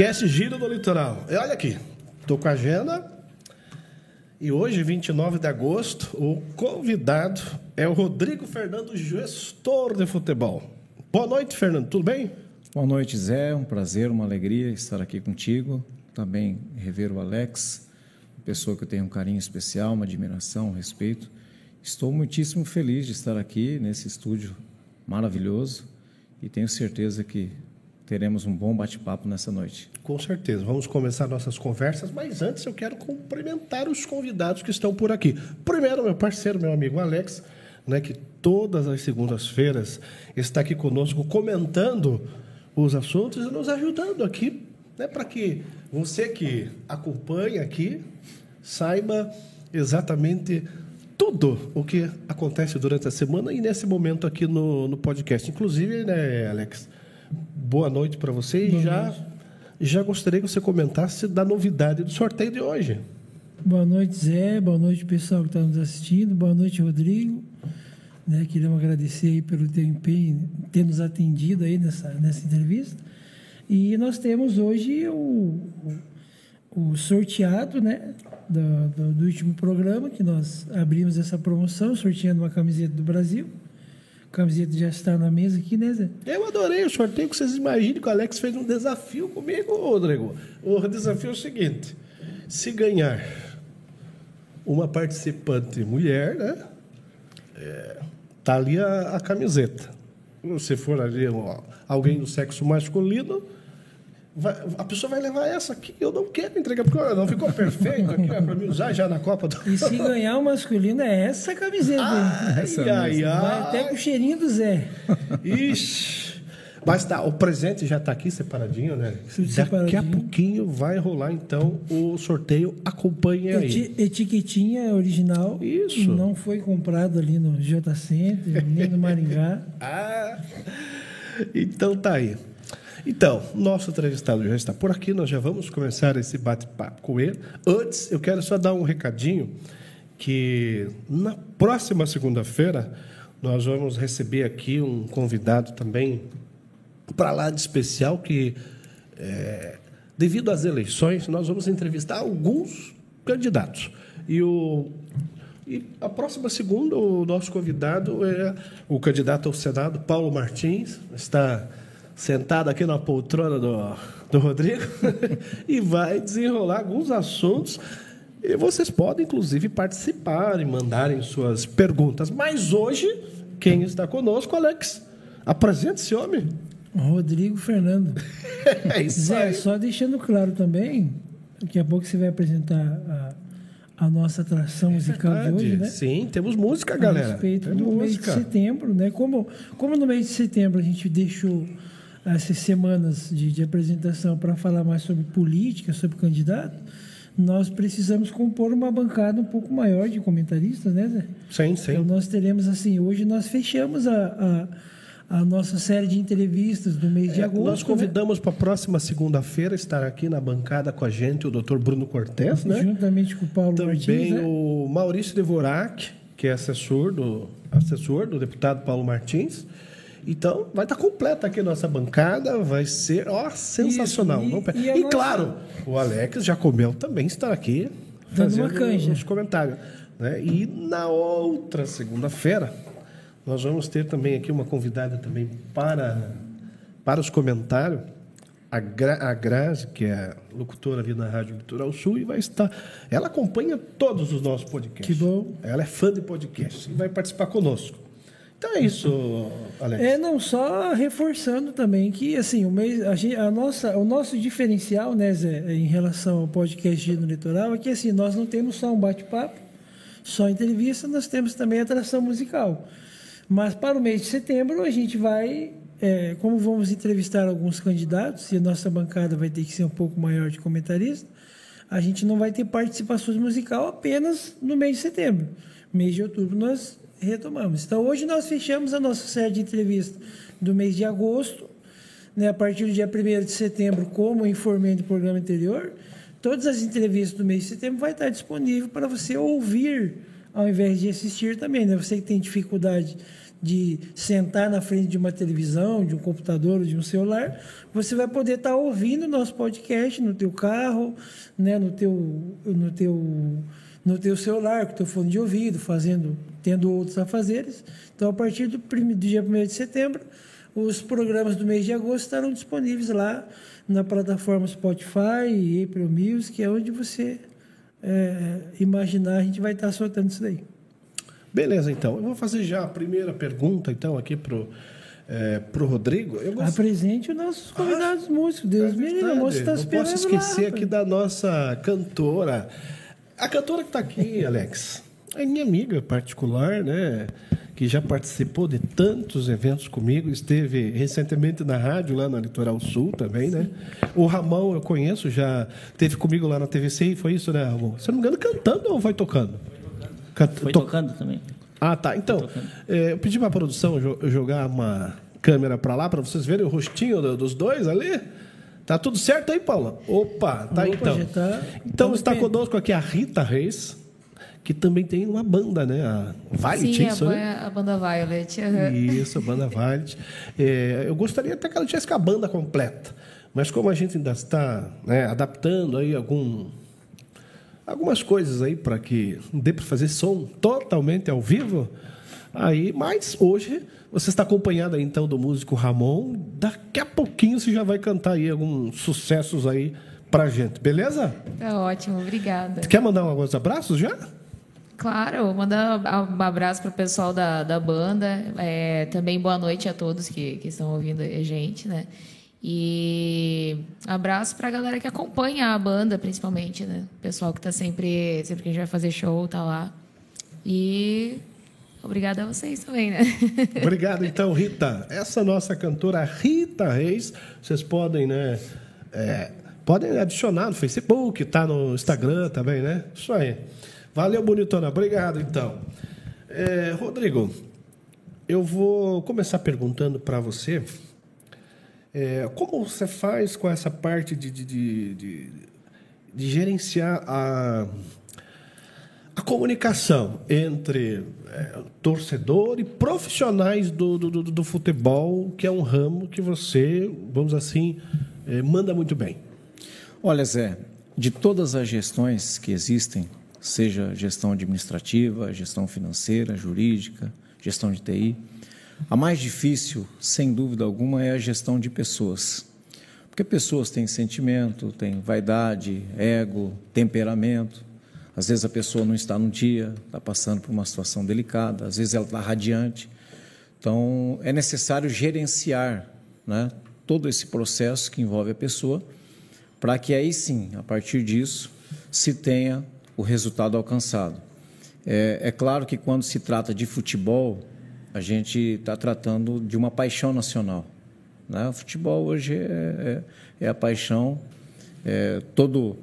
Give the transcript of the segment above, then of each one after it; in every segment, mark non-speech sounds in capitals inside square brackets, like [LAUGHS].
podcast Giro do Litoral. E olha aqui, tô com a agenda. E hoje, 29 de agosto, o convidado é o Rodrigo Fernando, gestor de futebol. Boa noite, Fernando, tudo bem? Boa noite, Zé. Um prazer, uma alegria estar aqui contigo. Também rever o Alex, pessoa que eu tenho um carinho especial, uma admiração, um respeito. Estou muitíssimo feliz de estar aqui nesse estúdio maravilhoso e tenho certeza que teremos um bom bate-papo nessa noite. Com certeza. Vamos começar nossas conversas, mas antes eu quero cumprimentar os convidados que estão por aqui. Primeiro, meu parceiro, meu amigo Alex, né, que todas as segundas-feiras está aqui conosco comentando os assuntos e nos ajudando aqui, né, para que você que acompanha aqui saiba exatamente tudo o que acontece durante a semana e nesse momento aqui no, no podcast. Inclusive, né, Alex? Boa noite para você e já, já gostaria que você comentasse da novidade do sorteio de hoje. Boa noite, Zé. Boa noite, pessoal que está nos assistindo. Boa noite, Rodrigo. Né, queremos agradecer aí pelo teu empenho, ter nos atendido aí nessa, nessa entrevista. E nós temos hoje o, o, o sorteado né, do, do, do último programa, que nós abrimos essa promoção, sorteando uma camiseta do Brasil camiseta já está na mesa aqui, né, Zé? Eu adorei o sorteio, que vocês imaginem que o Alex fez um desafio comigo, Rodrigo. O desafio é o seguinte: se ganhar uma participante mulher, né? É, tá ali a, a camiseta. Se for ali ó, alguém do sexo masculino, Vai, a pessoa vai levar essa aqui, eu não quero entregar, porque não ficou perfeito aqui para mim usar já na Copa do E se ganhar o masculino é essa camiseta. Ai, essa ai, ai, Vai até com o cheirinho do Zé. Ixi. Mas tá, o presente já está aqui separadinho, né? Daqui a pouquinho vai rolar então o sorteio. Acompanhe aí. Eti etiquetinha original. Isso. Não foi comprado ali no J Center, nem no Maringá. [LAUGHS] ah, então tá aí. Então, nosso entrevistado já está por aqui, nós já vamos começar esse bate-papo com ele. Antes, eu quero só dar um recadinho que na próxima segunda-feira nós vamos receber aqui um convidado também para lá de especial que, é, devido às eleições, nós vamos entrevistar alguns candidatos. E o e a próxima segunda, o nosso convidado é o candidato ao Senado, Paulo Martins, está sentado aqui na poltrona do, do Rodrigo [LAUGHS] e vai desenrolar alguns assuntos. E vocês podem, inclusive, participar e mandarem suas perguntas. Mas hoje, quem está conosco, Alex? Apresente esse homem. Rodrigo Fernando. [LAUGHS] é isso Zé, aí. só deixando claro também, daqui a pouco você vai apresentar a, a nossa atração musical é de hoje, né? Sim, temos música, galera. A respeito Tem do música. mês de setembro, né? Como, como no mês de setembro a gente deixou essas semanas de, de apresentação para falar mais sobre política, sobre candidato, nós precisamos compor uma bancada um pouco maior de comentaristas, né, Zé? Sim, sim. Então nós teremos assim, hoje nós fechamos a, a, a nossa série de entrevistas do mês de É, agosto. nós né? convidamos para a próxima segunda-feira estar aqui na bancada com a gente o Dr. Bruno Cortes, né? Juntamente com o Paulo Também Martins, né? o Maurício Devorak, que é assessor do, assessor do deputado Paulo Martins. Então, vai estar completa aqui a nossa bancada, vai ser ó, sensacional. Isso, e- e E, nossa- claro, o Alex Jacomel também estará aqui Dando uma fazendo canja. os comentários. Né? E na outra segunda-feira, nós vamos ter também aqui uma convidada também para, para os comentários, a, Gra, a Grazi, que é locutora ali na Rádio Litoral Sul, e vai estar. Ela acompanha todos os nossos podcasts. Que bom. Ela é fã de podcasts e vai participar conosco. Então é isso, Alex. É, não, só reforçando também que, assim, o, mês, a, gente- a nossa, o nosso diferencial, né, Zé, em relação ao podcast no Litoral, é que, assim, nós não temos só um bate-papo, só entrevista, nós temos também atração musical. Mas para o mês de setembro, a gente vai, é, como vamos entrevistar alguns candidatos, e a nossa bancada vai ter que ser um pouco maior de comentarista, a gente não vai ter participações musical apenas no mês de setembro. Mês de outubro nós retomamos. Então hoje nós fechamos a nossa série de entrevistas do mês de agosto, né, a partir do dia 1 de setembro, como informei no programa anterior, todas as entrevistas do mês de setembro vai estar disponível para você ouvir ao invés de assistir também, né? Você que tem dificuldade de sentar na frente de uma televisão, de um computador, de um celular, você vai poder estar ouvindo o nosso podcast no teu carro, né, no teu no teu no teu celular, com o teu fone de ouvido, fazendo, tendo outros afazeres. Então, a partir do, do dia 1 de setembro, os programas do mês de agosto estarão disponíveis lá na plataforma Spotify, April Music, é onde você é, imaginar, a gente vai estar soltando isso daí. Beleza, então. Eu vou fazer já a primeira pergunta, então, aqui pro é, pro Rodrigo. Eu gost... Apresente os nossos convidados ah, músicos. Deus é me livre, a moça está esperando. Não posso esquecer lá, aqui da nossa cantora. A cantora que está aqui, Alex, é minha amiga particular, né? Que já participou de tantos eventos comigo, esteve recentemente na rádio lá na Litoral Sul também, né? O Ramon eu conheço, já teve comigo lá na TVC, foi isso, né, Ramon? Se não me engano, cantando ou vai tocando? Foi tocando também. Ah, tá. Então, é, eu pedi para a produção jogar uma câmera para lá para vocês verem o rostinho dos dois ali. Tá tudo certo aí, Paula? Opa, tá Opa, então. Tá, então está bem. conosco aqui a Rita Reis, que também tem uma banda, né? A Violet, Sim, isso, a, né? a banda Violet. Uhum. Isso, a banda Violet. É, eu gostaria até que ela tivesse com a banda completa. Mas como a gente ainda está né, adaptando aí algum algumas coisas aí para que dê para fazer som totalmente ao vivo. Aí, mas hoje você está acompanhado aí, então do músico Ramon. Daqui a pouquinho você já vai cantar aí alguns sucessos aí pra gente, beleza? Tá ótimo, obrigada. Quer mandar alguns abraços já? Claro, mandar um abraço para o pessoal da, da banda. É, também boa noite a todos que, que estão ouvindo a gente, né? E abraço para a galera que acompanha a banda, principalmente, né? O pessoal que está sempre, sempre que a gente vai fazer show, tá lá. E obrigada a vocês também, né? [LAUGHS] Obrigado, então, Rita. Essa nossa cantora Rita Reis, vocês podem, né? É, podem adicionar no Facebook, tá no Instagram também, né? Isso aí. Valeu, bonitona. Obrigado, então. É, Rodrigo, eu vou começar perguntando para você é, como você faz com essa parte de, de, de, de, de gerenciar a, a comunicação entre é, torcedor e profissionais do, do, do, futebol, que é um ramo que você, vamos assim, é, manda muito bem? Olha, Zé, de todas as gestões que existem, seja gestão administrativa, gestão financeira, jurídica, gestão de TI, a mais difícil, sem dúvida alguma, é a gestão de pessoas. Porque pessoas têm sentimento, têm vaidade, ego, temperamento. Às vezes a pessoa não está no dia, está passando por uma situação delicada, às vezes ela está radiante. Então, é necessário gerenciar né, todo esse processo que envolve a pessoa, para que aí sim, a partir disso, se tenha o resultado alcançado. É, é claro que quando se trata de futebol, a gente está tratando de uma paixão nacional. Né? O futebol hoje é, é, é a paixão. É, todo,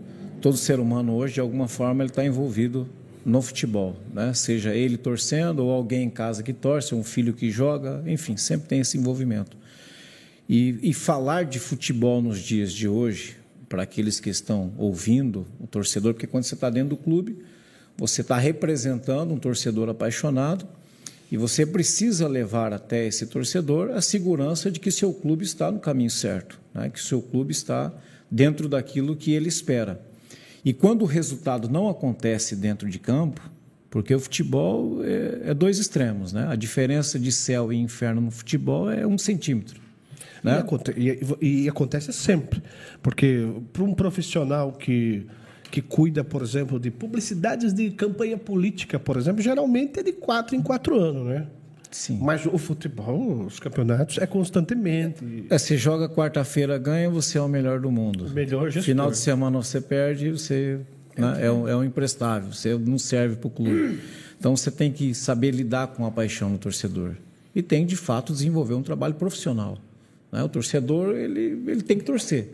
todo ser humano hoje, de alguma forma, ele está envolvido no futebol. Né? Seja ele torcendo, ou alguém em casa que torce, um filho que joga, enfim, sempre tem esse envolvimento. E, e falar de futebol nos dias de hoje, para aqueles que estão ouvindo, o torcedor, porque quando você está dentro do clube, você está representando um torcedor apaixonado e você precisa levar até esse torcedor a segurança de que seu clube está no caminho certo, né? que seu clube está dentro daquilo que ele espera. E quando o resultado não acontece dentro de campo, porque o futebol é, é dois extremos, né? A diferença de céu e inferno no futebol é um centímetro. Né? E, e, e acontece sempre, porque para um profissional que que cuida, por exemplo, de publicidades de campanha política, por exemplo, geralmente é de quatro em quatro anos, né? Sim. Mas o futebol, os campeonatos, é constantemente. É, você joga quarta-feira, ganha, você é o melhor do mundo. Melhor gestor. Final de semana você perde, você né, é, um, é um imprestável, você não serve para o clube. Então você tem que saber lidar com a paixão do torcedor. E tem, de fato, desenvolver um trabalho profissional. Né? O torcedor ele, ele tem que torcer.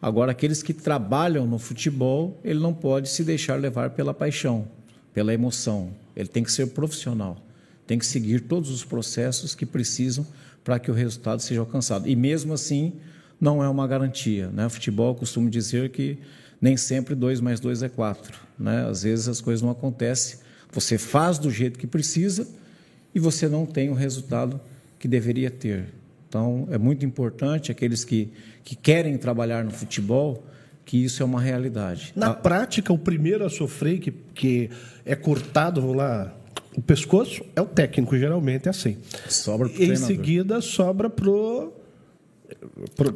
Agora, aqueles que trabalham no futebol, ele não pode se deixar levar pela paixão, pela emoção. Ele tem que ser profissional, tem que seguir todos os processos que precisam para que o resultado seja alcançado. E mesmo assim, não é uma garantia. Né? O futebol costuma dizer que nem sempre 2 mais 2 é 4. Né? Às vezes as coisas não acontecem. Você faz do jeito que precisa e você não tem o resultado que deveria ter. Então, é muito importante aqueles que, que querem trabalhar no futebol que isso é uma realidade. Na a... prática, o primeiro a sofrer, que, que é cortado, vamos lá, o pescoço, é o técnico, geralmente é assim. Sobra para Em treinador. seguida, sobra pro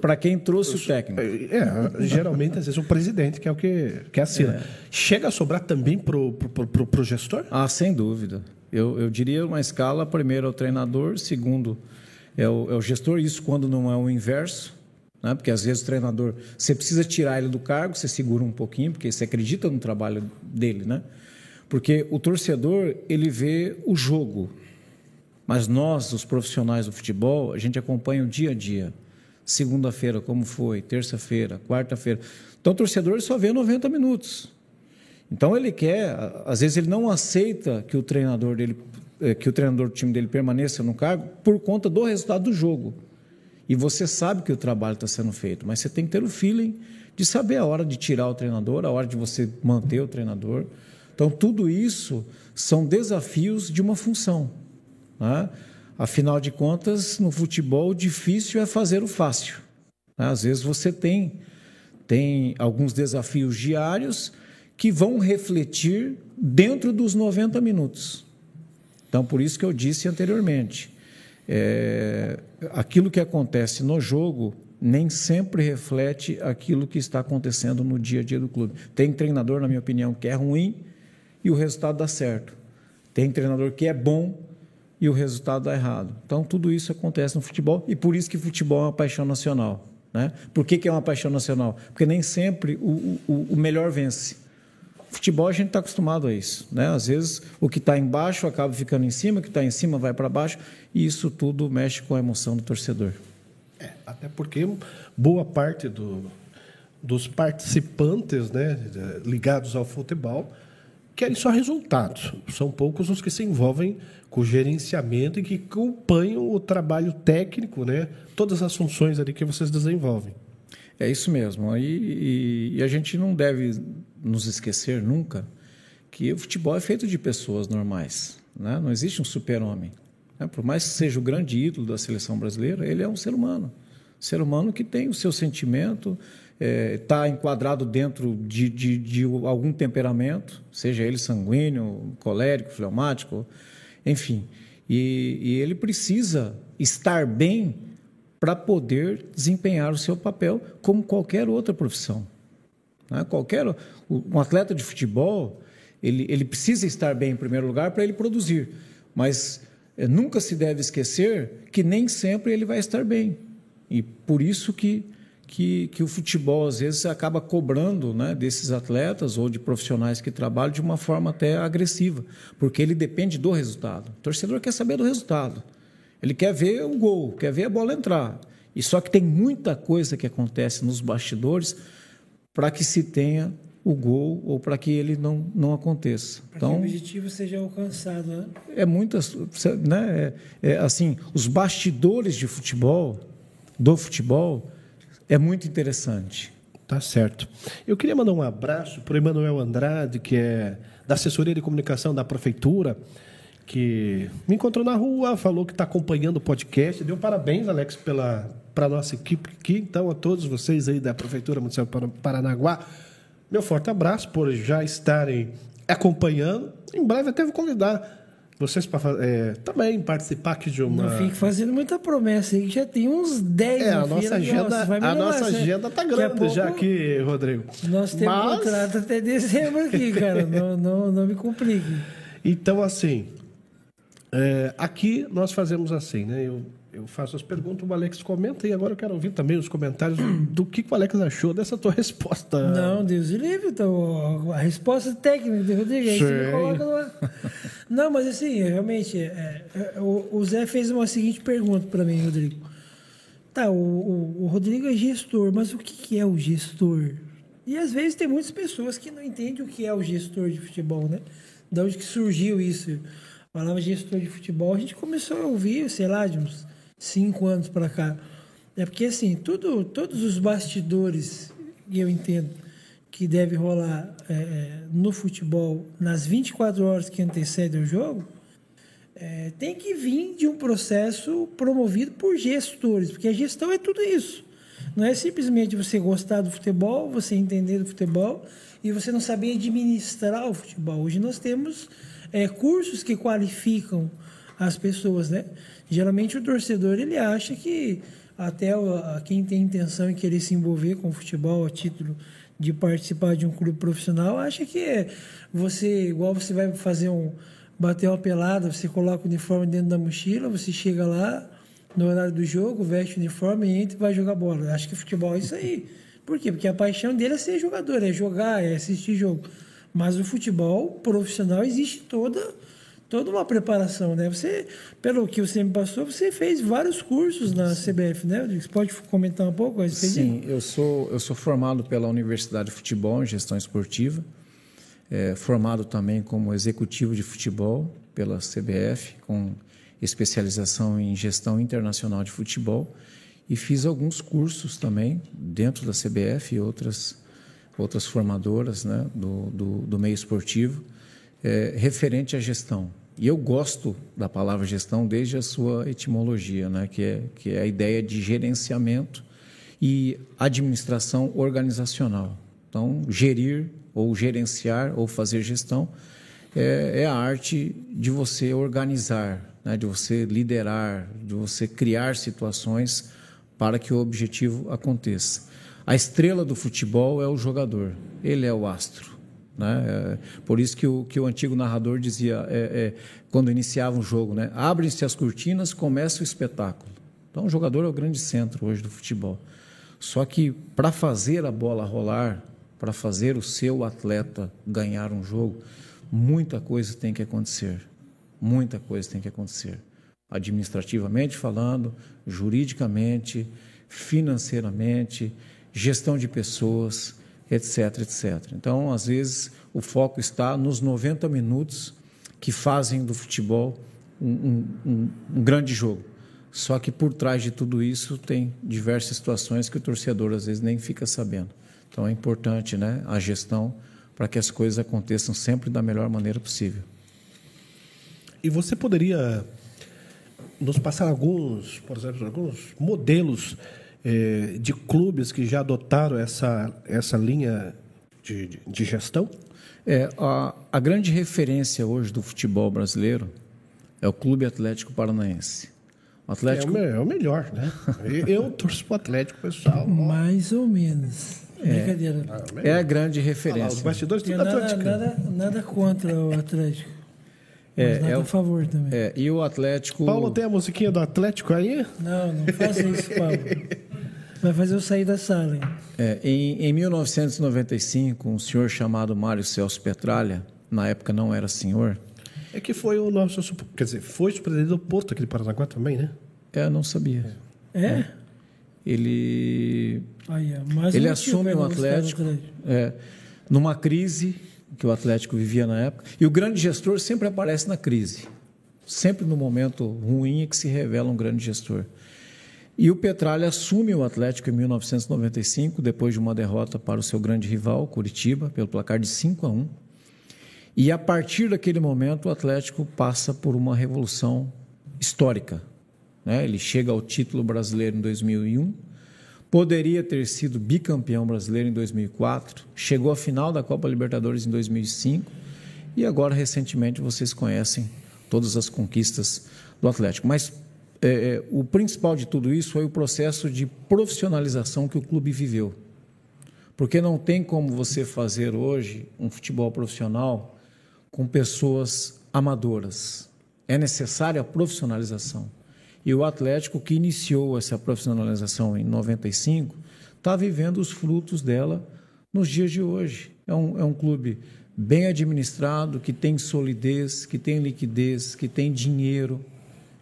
para quem trouxe o técnico. É, geralmente, às vezes, o presidente, que é o que, que assina. É. Chega a sobrar também para o pro, pro, pro gestor? Ah, sem dúvida. Eu, eu diria uma escala: primeiro é o treinador, segundo é o, é o gestor, isso quando não é o inverso. Né? Porque às vezes o treinador, você precisa tirar ele do cargo, você segura um pouquinho, porque você acredita no trabalho dele, né? Porque o torcedor, ele vê o jogo. Mas nós, os profissionais do futebol, a gente acompanha o dia a dia. Segunda-feira, como foi, terça-feira, quarta-feira. Então o torcedor só vê 90 minutos. Então ele quer, às vezes ele não aceita que o treinador dele, eh, que o treinador do time dele permaneça no cargo por conta do resultado do jogo. E você sabe que o trabalho está sendo feito, mas você tem que ter o feeling de saber a hora de tirar o treinador, a hora de você manter o treinador. Então, tudo isso são desafios de uma função. Né? Afinal de contas, no futebol, o difícil é fazer o fácil. Né? Às vezes você tem, tem alguns desafios diários que vão refletir dentro dos 90 minutos. Então, por isso que eu disse anteriormente, é, aquilo que acontece no jogo nem sempre reflete aquilo que está acontecendo no dia a dia do clube. Tem treinador, na minha opinião, que é ruim e o resultado dá certo. Tem treinador que é bom e o resultado dá errado. Então, tudo isso acontece no futebol e por isso que futebol é uma paixão nacional. Né? Por que, que é uma paixão nacional? Porque nem sempre o, o, o melhor vence. Futebol a gente está acostumado a isso. Né? Às vezes o que está embaixo acaba ficando em cima, o que está em cima vai para baixo, e isso tudo mexe com a emoção do torcedor. É, até porque boa parte do, dos participantes né, ligados ao futebol querem só resultados. São poucos os que se envolvem com gerenciamento e que acompanham o trabalho técnico, né, todas as funções ali que vocês desenvolvem. É isso mesmo. E, e, e, a gente não deve nos esquecer nunca que o futebol é feito de pessoas normais. Né? Não existe um super-homem. Né? Por mais que seja o grande ídolo da seleção brasileira, ele é um ser humano. Ser humano que tem o seu sentimento, está é, enquadrado dentro de, de, de, algum temperamento, seja ele sanguíneo, colérico, fleumático, enfim. E, e ele precisa estar bem para poder desempenhar o seu papel como qualquer outra profissão. Né? Qualquer um atleta de futebol ele, ele precisa estar bem em primeiro lugar para ele produzir, mas é, nunca se deve esquecer que nem sempre ele vai estar bem e por isso que que, que o futebol às vezes acaba cobrando né, desses atletas ou de profissionais que trabalham de uma forma até agressiva, porque ele depende do resultado. O torcedor quer saber do resultado. Ele quer ver o gol, quer ver a bola entrar. E só que tem muita coisa que acontece nos bastidores para que se tenha o gol ou para que ele não, não aconteça. Para então, que o objetivo seja alcançado, né? É muitas, né? É, é, assim, os bastidores de futebol, do futebol, é muito interessante. Tá certo. Eu queria mandar um abraço para o Emanuel Andrade, que é da assessoria de comunicação da prefeitura que me encontrou na rua, falou que está acompanhando o podcast. Deu parabéns, Alex, pela para nossa equipe aqui. Então, a todos vocês aí da Prefeitura Municipal Paranaguá, meu forte abraço por já estarem acompanhando. Em breve até vou convidar vocês para é, também participar aqui de uma. Não fique fazendo muita promessa aí, que já tem uns 10 É, a nossa agenda, nossa, a nossa agenda tá grande pouco, já aqui, Rodrigo. Nós temos Mas... contrato até dezembro aqui, [LAUGHS] cara. não, não, não me complique. Então, assim, é, aqui nós fazemos assim, né? Eu, eu faço as perguntas, o Alex comenta e agora eu quero ouvir também os comentários do que, o Alex achou dessa tua resposta. Não, Deus livre, então, a resposta técnica de Rodrigo, aí você coloca lá. [LAUGHS] Não, mas assim, realmente, é, é, o, o, Zé fez uma seguinte pergunta para mim, Rodrigo. Tá, o, o, o, Rodrigo é gestor, mas o que, que é o gestor? E às vezes tem muitas pessoas que não entendem o que é o gestor de futebol, né? De onde que surgiu isso? falava gestor de futebol, a gente começou a ouvir, sei lá, de uns cinco anos para cá. É porque, assim, tudo, todos os bastidores, eu entendo, que deve rolar é, é no futebol nas 24 horas que antecedem o jogo, é, tem que vir de um processo promovido por gestores, porque a gestão é tudo isso. Não é simplesmente você gostar do futebol, você entender do futebol e você não saber administrar o futebol. Hoje nós temos é, cursos que qualificam as pessoas, né? Geralmente o torcedor ele acha que até quem tem intenção em querer se envolver com o futebol a título de participar de um clube profissional acha que você igual você vai fazer um bater uma pelada, você coloca o uniforme dentro da mochila, você chega lá no horário do jogo, veste o uniforme, entra e vai jogar bola. Acho que futebol é isso aí. Por quê? Porque a paixão dele é ser jogador, é jogar, é assistir jogo. Mas o futebol profissional existe toda toda uma preparação, né? Você, pelo que você me passou, você fez vários cursos na CBF, né? Você pode comentar um pouco a respeito Sim, eu sou eu sou formado pela Universidade de Futebol em Gestão Esportiva, é, formado também como executivo de futebol pela CBF, com especialização em gestão internacional de futebol e fiz alguns cursos também dentro da CBF e outras outras formadoras, né, do, do, do meio esportivo é, referente à gestão. E eu gosto da palavra gestão desde a sua etimologia, né, que, é, que é a ideia de gerenciamento e administração organizacional. Então, gerir ou gerenciar ou fazer gestão é, é a arte de você organizar, né, de você liderar, de você criar situações para que o objetivo aconteça. A estrela do futebol é o jogador, ele é o astro. Né? É, por isso que o, que o antigo narrador dizia, é, é, quando iniciava um jogo, né? abrem-se as cortinas, começa o espetáculo. Então, o jogador é o grande centro hoje do futebol. Só que para fazer a bola rolar, para fazer o seu atleta ganhar um jogo, muita coisa tem que acontecer. Muita coisa tem que acontecer. Administrativamente falando, juridicamente, financeiramente, gestão de pessoas etc, etc. Então, às vezes, o foco está nos 90 minutos que fazem do futebol um, um, um, grande jogo. Só que por trás de tudo isso tem diversas situações que o torcedor às vezes nem fica sabendo. Então é importante né, a gestão para que as coisas aconteçam sempre da melhor maneira possível. E você poderia nos passar alguns, por exemplo, alguns modelos é, de clubes que já adotaram essa, essa linha de, de, de gestão? É, a, a grande referência hoje do futebol brasileiro é o Clube Atlético Paranaense. O Atlético... É, o, é o melhor, né? [LAUGHS] Eu torço para o Atlético, pessoal. Mais ou menos. É, Brincadeira. É a grande referência. Ah, lá, os bastidores tudo nada, nada, nada contra o Atlético. É, é, a favor também. É, e o Atlético. Paulo, tem a musiquinha do Atlético aí? Não, não faça isso, Paulo. [LAUGHS] Vai fazer eu sair da sala. É, em, em 1995, um senhor chamado Mário Celso Petralha, na época não era senhor. É que foi o nosso. Quer dizer, foi o presidente do Porto aqui de Paranaguá também, né? É, não sabia. É? é. Ele. Aí, ele assume o Atlético. É, numa crise que o Atlético vivia na época. E o grande gestor sempre aparece na crise. Sempre no momento ruim é que se revela um grande gestor. E o Petralha assume o Atlético em 1995, depois de uma derrota para o seu grande rival, Curitiba, pelo placar de 5 a 1. E a partir daquele momento, o Atlético passa por uma revolução histórica. Né? Ele chega ao título brasileiro em 2001, poderia ter sido bicampeão brasileiro em 2004, chegou à final da Copa Libertadores em 2005 e agora, recentemente, vocês conhecem todas as conquistas do Atlético. Mas é, é, o principal de tudo isso foi o processo de profissionalização que o clube viveu. Porque não tem como você fazer hoje um futebol profissional com pessoas amadoras. É necessária a profissionalização. E o Atlético, que iniciou essa profissionalização em 95, está vivendo os frutos dela nos dias de hoje. É um, é um clube bem administrado, que tem solidez, que tem liquidez, que tem dinheiro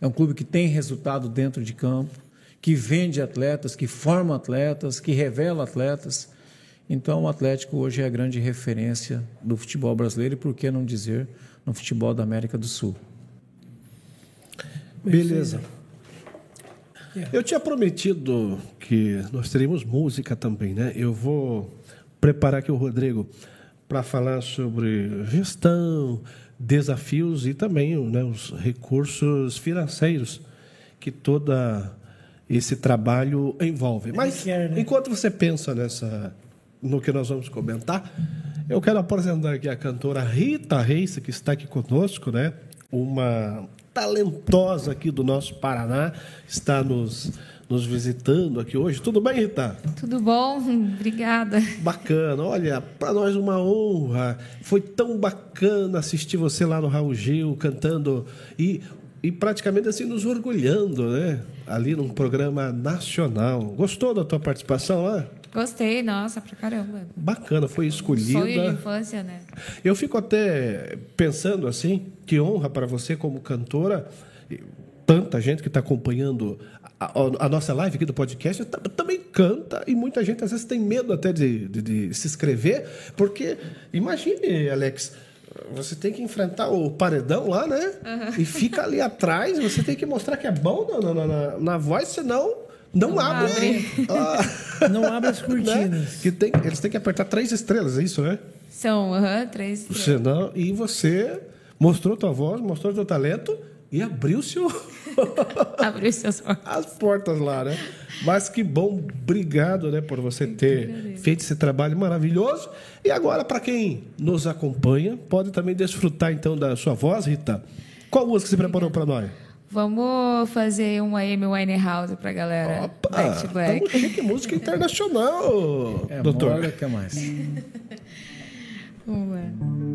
é um clube que tem resultado dentro de campo, que vende atletas, que forma atletas, que revela atletas. Então, o Atlético hoje é a grande referência do futebol brasileiro e, por que não dizer, no futebol da América do Sul. Beleza. Eu tinha prometido que nós teríamos música também, né? Eu vou preparar aqui o Rodrigo para falar sobre gestão, desafios e também né, os recursos financeiros que toda esse trabalho envolve. Mas né? enquanto você pensa nessa no que nós vamos comentar, eu quero apresentar aqui a cantora Rita Reis, que está aqui conosco, né? Uma talentosa aqui do nosso Paraná, está nos, nos visitando aqui hoje. Tudo bem, Rita? Tudo bom? Obrigada. Bacana, olha, para nós uma honra. Foi tão bacana assistir você lá no Raul Gil cantando e, e praticamente assim nos orgulhando, né? Ali num programa nacional. Gostou da tua participação lá? Gostei, nossa, pra caramba. Bacana, foi Sonho de escolhida. infância, né? Eu fico até pensando assim, que honra para você como cantora, tanta gente que está acompanhando a, a- nossa live aqui do podcast ta- também canta e muita gente às vezes tem medo até de, de- de se inscrever, porque imagine, Alex, você tem que enfrentar o paredão lá, né? E fica ali atrás, você tem que mostrar que é bom na, na- na- na voz, senão não, Não abre. abre. Ah, Não abre as né? cortinas. Que tem, eles têm que apertar três estrelas, é isso, né? São aham, três. três. Senão, e você mostrou tua voz, mostrou teu talento e abriu seu [LAUGHS] Abriu olhos. as portas lá, né? Mas que bom, obrigado, né, por você ter feito esse trabalho maravilhoso. E agora, para quem nos acompanha, pode também desfrutar então da sua voz, Rita. Qual música você preparou para nós? Vamos fazer uma Amy Winehouse pra galera. Opa, Back to Black. chique música internacional, É, doutor. O que mais. [LAUGHS] Vamos lá.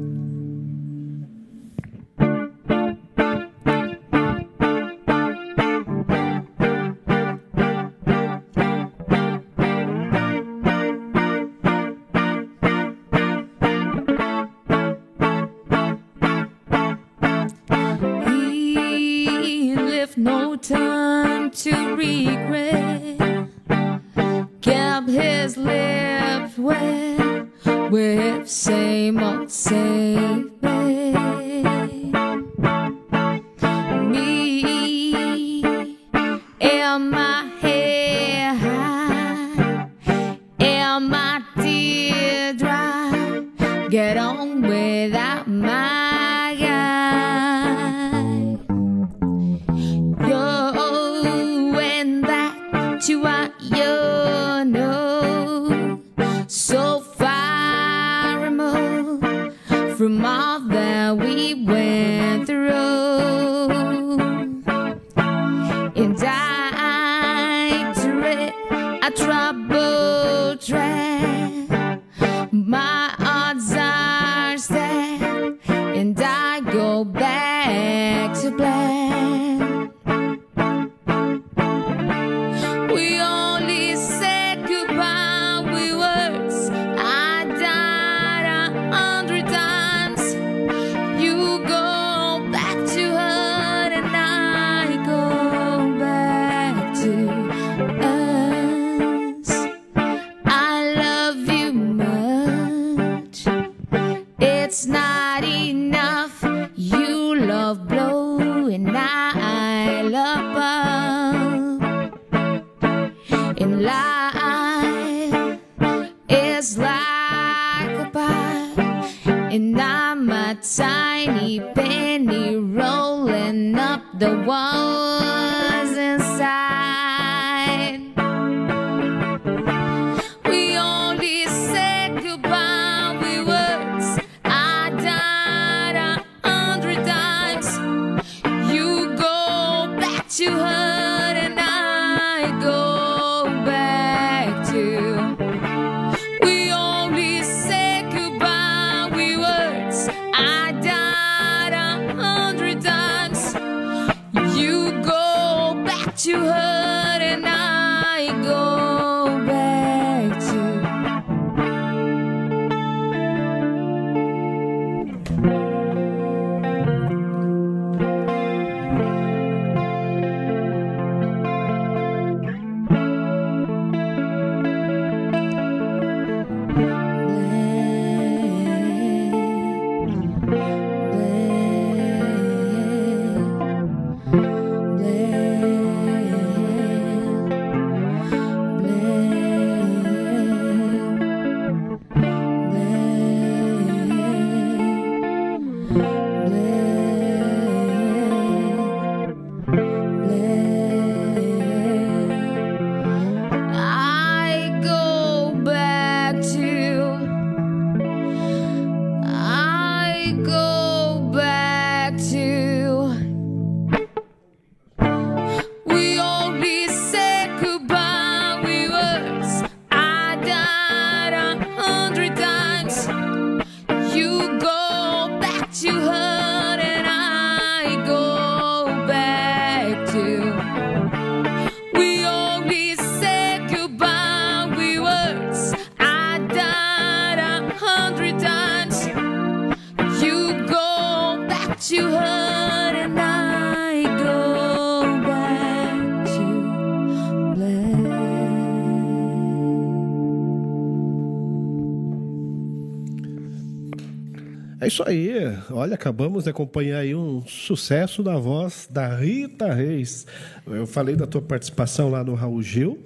Isso aí. Olha, acabamos de acompanhar aí um sucesso da voz da Rita Reis. Eu falei da tua participação lá no Raul Gil,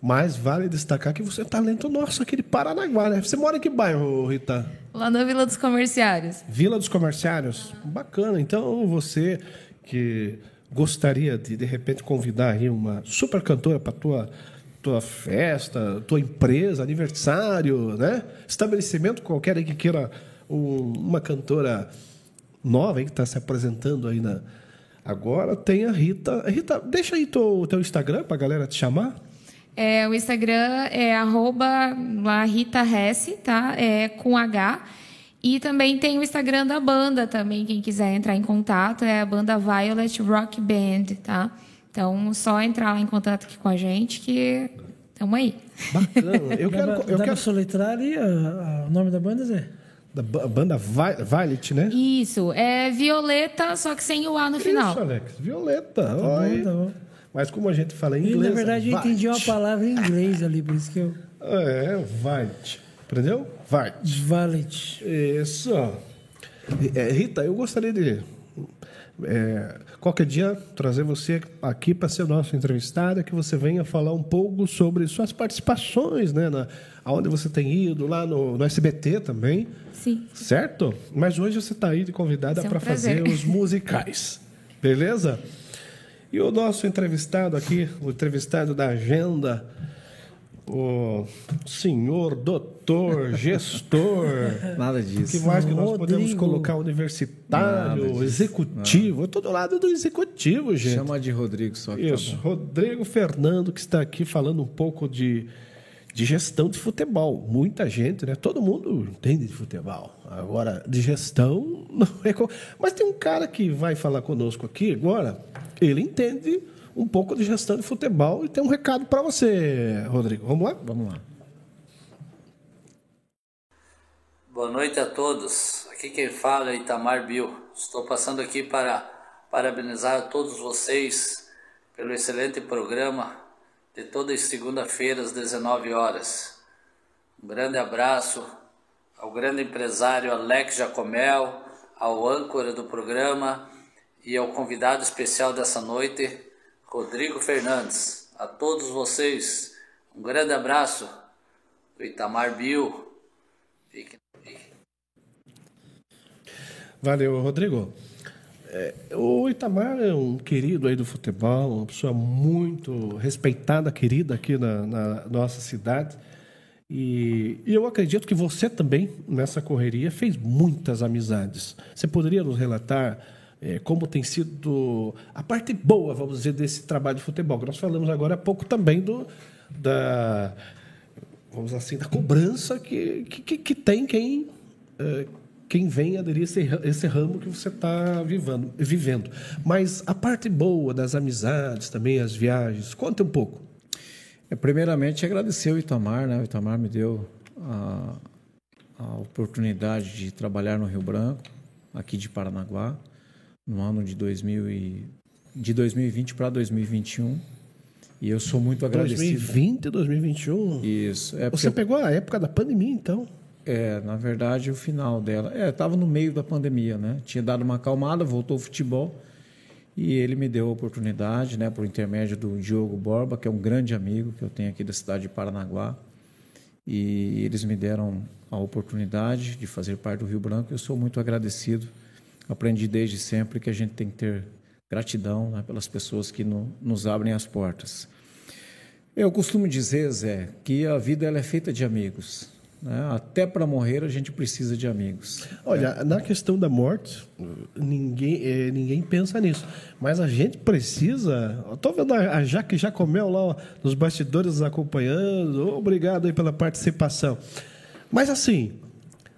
mas vale destacar que você é talento nosso aqui de Paranaguá, né? Você mora em que bairro, Rita? Lá na Vila dos Comerciários. Vila dos Comerciários? Bacana. Então, você que gostaria de, de repente, convidar aí uma super cantora para tua tua festa, tua empresa, aniversário, né? Estabelecimento qualquer aí que queira um, uma cantora nova aí que está se apresentando aí na. Agora tem a Rita. Rita, deixa aí o teu Instagram para a galera te chamar. É, o Instagram é arroba Rita Hesse, tá? É com H. E também tem o Instagram da banda também, quem quiser entrar em contato, é a banda Violet Rock Band, tá? Então, só entrar lá em contato aqui com a gente que estamos aí. Bacana. Eu quero... Dá, eu dá quero... soletrar ali o nome da banda, Zé? Da banda Violet, né? Isso, é Violeta, só que sem o A no final. Isso, Alex, Violeta. Tá bom, tá bom. Mas como a gente fala em inglês... E, na verdade, eu entendi uma palavra em inglês ali, por isso que eu... É, Violet. Entendeu? Violet. Violet. Isso. É, Rita, eu gostaria de... É, qualquer dia trazer você aqui para ser nosso entrevistado, que você venha falar um pouco sobre suas participações, né? Na, aonde você tem ido, lá no, no SBT também. Sim. Certo? Mas hoje você está aí de convidada é um para fazer os musicais. Beleza? E o nosso entrevistado aqui, o entrevistado da agenda, o senhor doutor, [LAUGHS] gestor. Nada disso. que mais que nós Rodrigo. podemos colocar? Universitário, executivo. Eu estou do lado do executivo, gente. Chama de Rodrigo só. Isso, tá Rodrigo Fernando, que está aqui falando um pouco de de gestão de futebol. Muita gente, né? Todo mundo entende de futebol. Agora, de gestão, [LAUGHS] não é. Mas tem um cara que vai falar conosco aqui agora, ele entende um pouco de gestão de futebol e tem um recado para você, Rodrigo. Vamos lá? Vamos lá. Boa noite a todos. Aqui quem fala é Itamar Bill. Estou passando aqui para parabenizar a todos vocês pelo excelente programa de todas as segunda-feiras, às 19 horas. Um grande abraço ao grande empresário Alex Jacomel, ao âncora do programa e ao convidado especial dessa noite, Rodrigo Fernandes. A todos vocês, um grande abraço do Itamar Bill. Valeu, Rodrigo. É, o Itamar é um querido aí do futebol, uma pessoa muito respeitada, querida aqui na, na nossa cidade. E, e, eu acredito que você também, nessa correria, fez muitas amizades. Você poderia nos relatar é, como tem sido a parte boa, vamos dizer, desse trabalho de futebol? Nós falamos agora há pouco também do, da, vamos assim, da cobrança que, que, que tem quem. É, quem vem aderir esse, esse ramo que você está vivendo, vivendo. Mas a parte boa das amizades também, as viagens, conta um pouco. É, primeiramente, agradecer o Itamar, né? O Itamar me deu a, a oportunidade de trabalhar no Rio Branco, aqui de Paranaguá, no ano de, 2000 e, de 2020 para 2021. E eu sou muito agradecido. 2020 e 2021? Isso. É Você pegou a época da pandemia, então? É, na verdade, o final dela. É, estava no meio da pandemia, né? Tinha dado uma acalmada, voltou ao futebol. E ele me deu a oportunidade, né, por intermédio do Diogo Borba, que é um grande amigo que eu tenho aqui da cidade de Paranaguá. E eles me deram a oportunidade de fazer parte do Rio Branco. Eu sou muito agradecido. Aprendi desde sempre que a gente tem que ter gratidão né, pelas pessoas que no, nos abrem as portas. Eu costumo dizer, Zé, que a vida ela é feita de amigos. Né? Até para morrer a gente precisa de amigos. Olha, é. na questão da morte, ninguém, é, ninguém pensa nisso. Mas a gente precisa. Estou vendo a Jaque Jacomel lá nos bastidores acompanhando. Obrigado aí pela participação. Mas assim,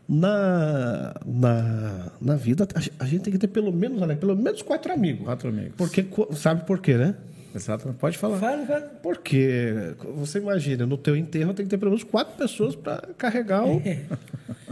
na, na, na vida, a gente tem que ter pelo menos, né, pelo menos quatro amigos. Quatro amigos. Porque, sabe por quê, né? Exato, pode falar. Fala, fala. Porque você imagina, no teu enterro tem que ter pelo menos quatro pessoas para carregar o,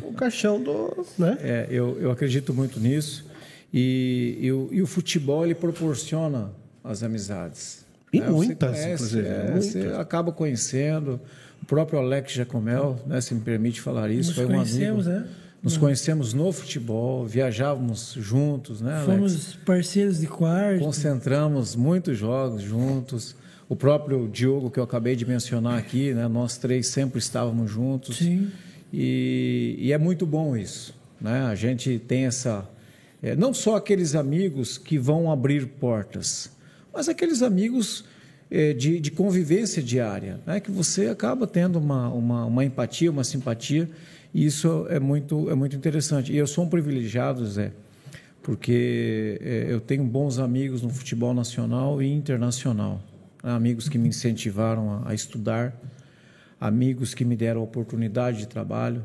o caixão do. Né? É, eu, eu acredito muito nisso. E, e, o, e o futebol ele proporciona as amizades. E né? muitas, você conhece, é, muitas. Você acaba conhecendo. O próprio Alex Jacomel, né, se me permite falar isso, Nos foi um amigo. Né? Nos conhecemos no futebol, viajávamos juntos, né, Alex? Fomos parceiros de quarto. Concentramos muitos jogos juntos. O próprio Diogo, que eu acabei de mencionar aqui, né, nós três sempre estávamos juntos. Sim. E, e é muito bom isso. Né? A gente tem essa. é, não só aqueles amigos que vão abrir portas, mas aqueles amigos é, de, de convivência diária, né? que você acaba tendo uma, uma, uma empatia, uma simpatia, e isso é muito, é muito interessante. E eu sou um privilegiado, Zé, porque é, eu tenho bons amigos no futebol nacional e internacional. Amigos que me incentivaram a, a estudar, amigos que me deram oportunidade de trabalho,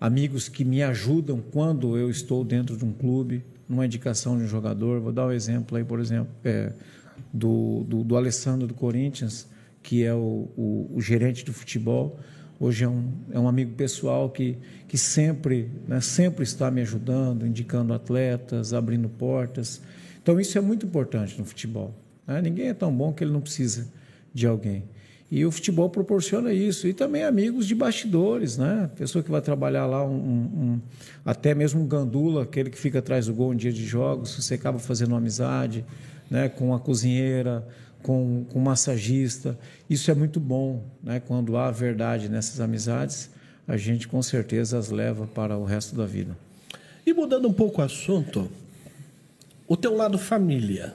amigos que me ajudam quando eu estou dentro de um clube, numa indicação de um jogador. Vou dar um exemplo aí, por exemplo, é, do, do, do Alessandro do Corinthians, que é o, o, o gerente do futebol. Hoje é um, é um amigo pessoal que, que sempre, né, sempre está me ajudando, indicando atletas, abrindo portas. Então, isso é muito importante no futebol. né? Ninguém é tão bom que ele não precisa de alguém. E o futebol proporciona isso. E também amigos de bastidores, né? Pessoa que vai trabalhar lá, um, um- até mesmo um gandula, aquele que fica atrás do gol em dia de jogos, você acaba fazendo uma amizade né? com a cozinheira, com, com massagista. Isso é muito bom, né? Quando há verdade nessas amizades, a gente com certeza as leva para o resto da vida. E mudando um pouco o assunto, o teu lado família.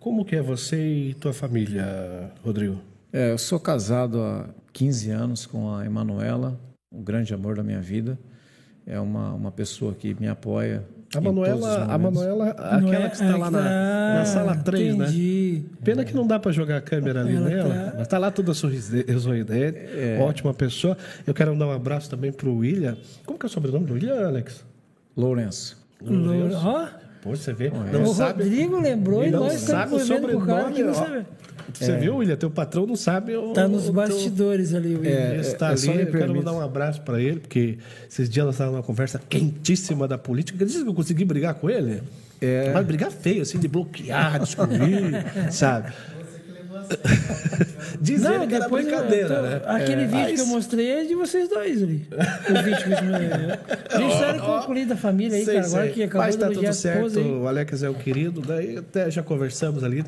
Como que é você e tua família, Rodrigo? É, eu sou casado há 15 anos com a Emanuela, o grande amor da minha vida. É uma, uma pessoa que me apoia. A Manuela, a. Manuela, aquela é- que está ah, lá na, tá- na sala 3, né? Entendi. Pena que não dá para jogar a câmera ali Ela nela. tá- Mas tá lá toda sorride- sorridente, ótima pessoa. Eu quero dar um abraço também pro William. Como que é o sobrenome do William, Alex? Lourenço. Louro- Ó, Pô, você vê. Não o sabe, Rodrigo lembrou e não nós sabe o cara que não sobrenome, sabe. Você viu, William? Teu patrão não sabe. o- Tá nos o teu- bastidores ali, o William. É, Ele está é ali, eu quero permite. mandar um abraço para ele, porque esses dias nós estávamos numa conversa quentíssima da política. Acredita que eu consegui brigar com ele? É. Mas brigar feio, assim, de bloquear, descobrir, [LAUGHS] sabe? Diz ele que era brincadeira, eu né? Aquele É. vídeo que eu mostrei é de vocês dois ali. O vídeo que eu A história concluída da família aí, Sei, cara. Agora sei. que acabou Mas tá tudo certo, o Alex é o querido, daí até já conversamos ali.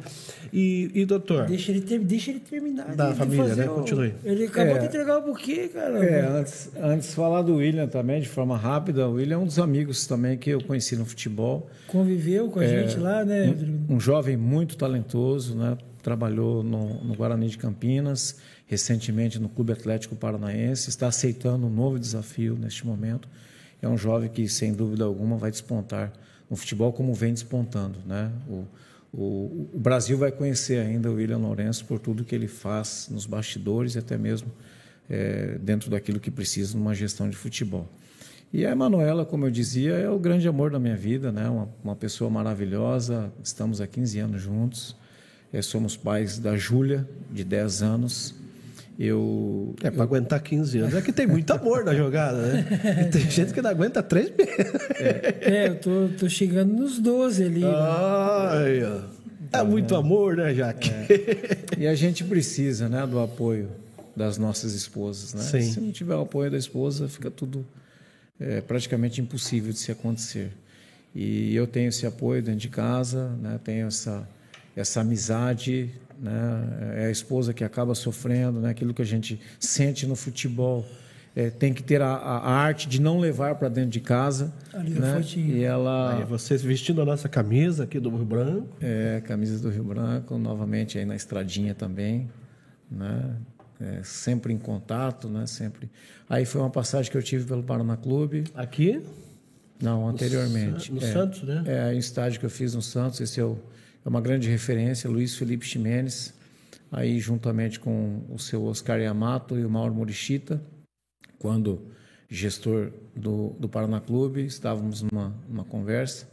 E, e doutor, Deixa ele, ter, deixa ele terminar. Da família, né? o- Continue. Ele acabou É. de entregar o buquê, cara. É, antes, antes de falar do William também, de forma rápida, o William é um dos amigos também que eu conheci no futebol. Conviveu com a gente lá, né, Rodrigo? Um jovem muito talentoso, né? Trabalhou no, no Guarani de Campinas, recentemente no Clube Atlético Paranaense, está aceitando um novo desafio neste momento. É um jovem que, sem dúvida alguma, vai despontar no futebol como vem despontando. Né? O, o, o Brasil vai conhecer ainda o William Lourenço por tudo que ele faz nos bastidores e até mesmo eh, dentro daquilo que precisa numa gestão de futebol. E a Emanuela, como eu dizia, é o grande amor da minha vida, né? uma, uma pessoa maravilhosa. Estamos há 15 anos juntos. Eh, somos pais da Júlia, de 10 anos. Eu, é para aguentar 15 anos. É que tem muito amor na jogada, né? E tem [LAUGHS] gente que não aguenta três meses. É, eu tô, tô chegando nos 12 ali. Ah. Ai, ó. É muito amor, né, Jaque? E a gente precisa né, do apoio das nossas esposas. Né? Sim. Se não tiver o apoio da esposa, fica tudo é, praticamente impossível de se acontecer. E eu tenho esse apoio dentro de casa, né? tenho essa, essa amizade. Né? É a esposa que acaba sofrendo, né? aquilo que a gente sente no futebol. É, tem que ter a, a- arte de não levar para dentro de casa. Ali a né? fotinho. E ela. Aí vocês vestindo a nossa camisa aqui do Rio Branco. É, camisa do Rio Branco, novamente aí na estradinha também, né? É, sempre em contato, né? Sempre. Aí foi uma passagem que eu tive pelo Paraná Clube, Aqui, não, anteriormente. no é, Santos, né? É, em estágio que eu fiz no Santos, esse é, o- é uma grande referência, Luiz Felipe Ximenes, aí juntamente com o seu Oscar Yamato e o Mauro Morichita, quando gestor do, do Paraná Clube, estávamos numa, numa conversa,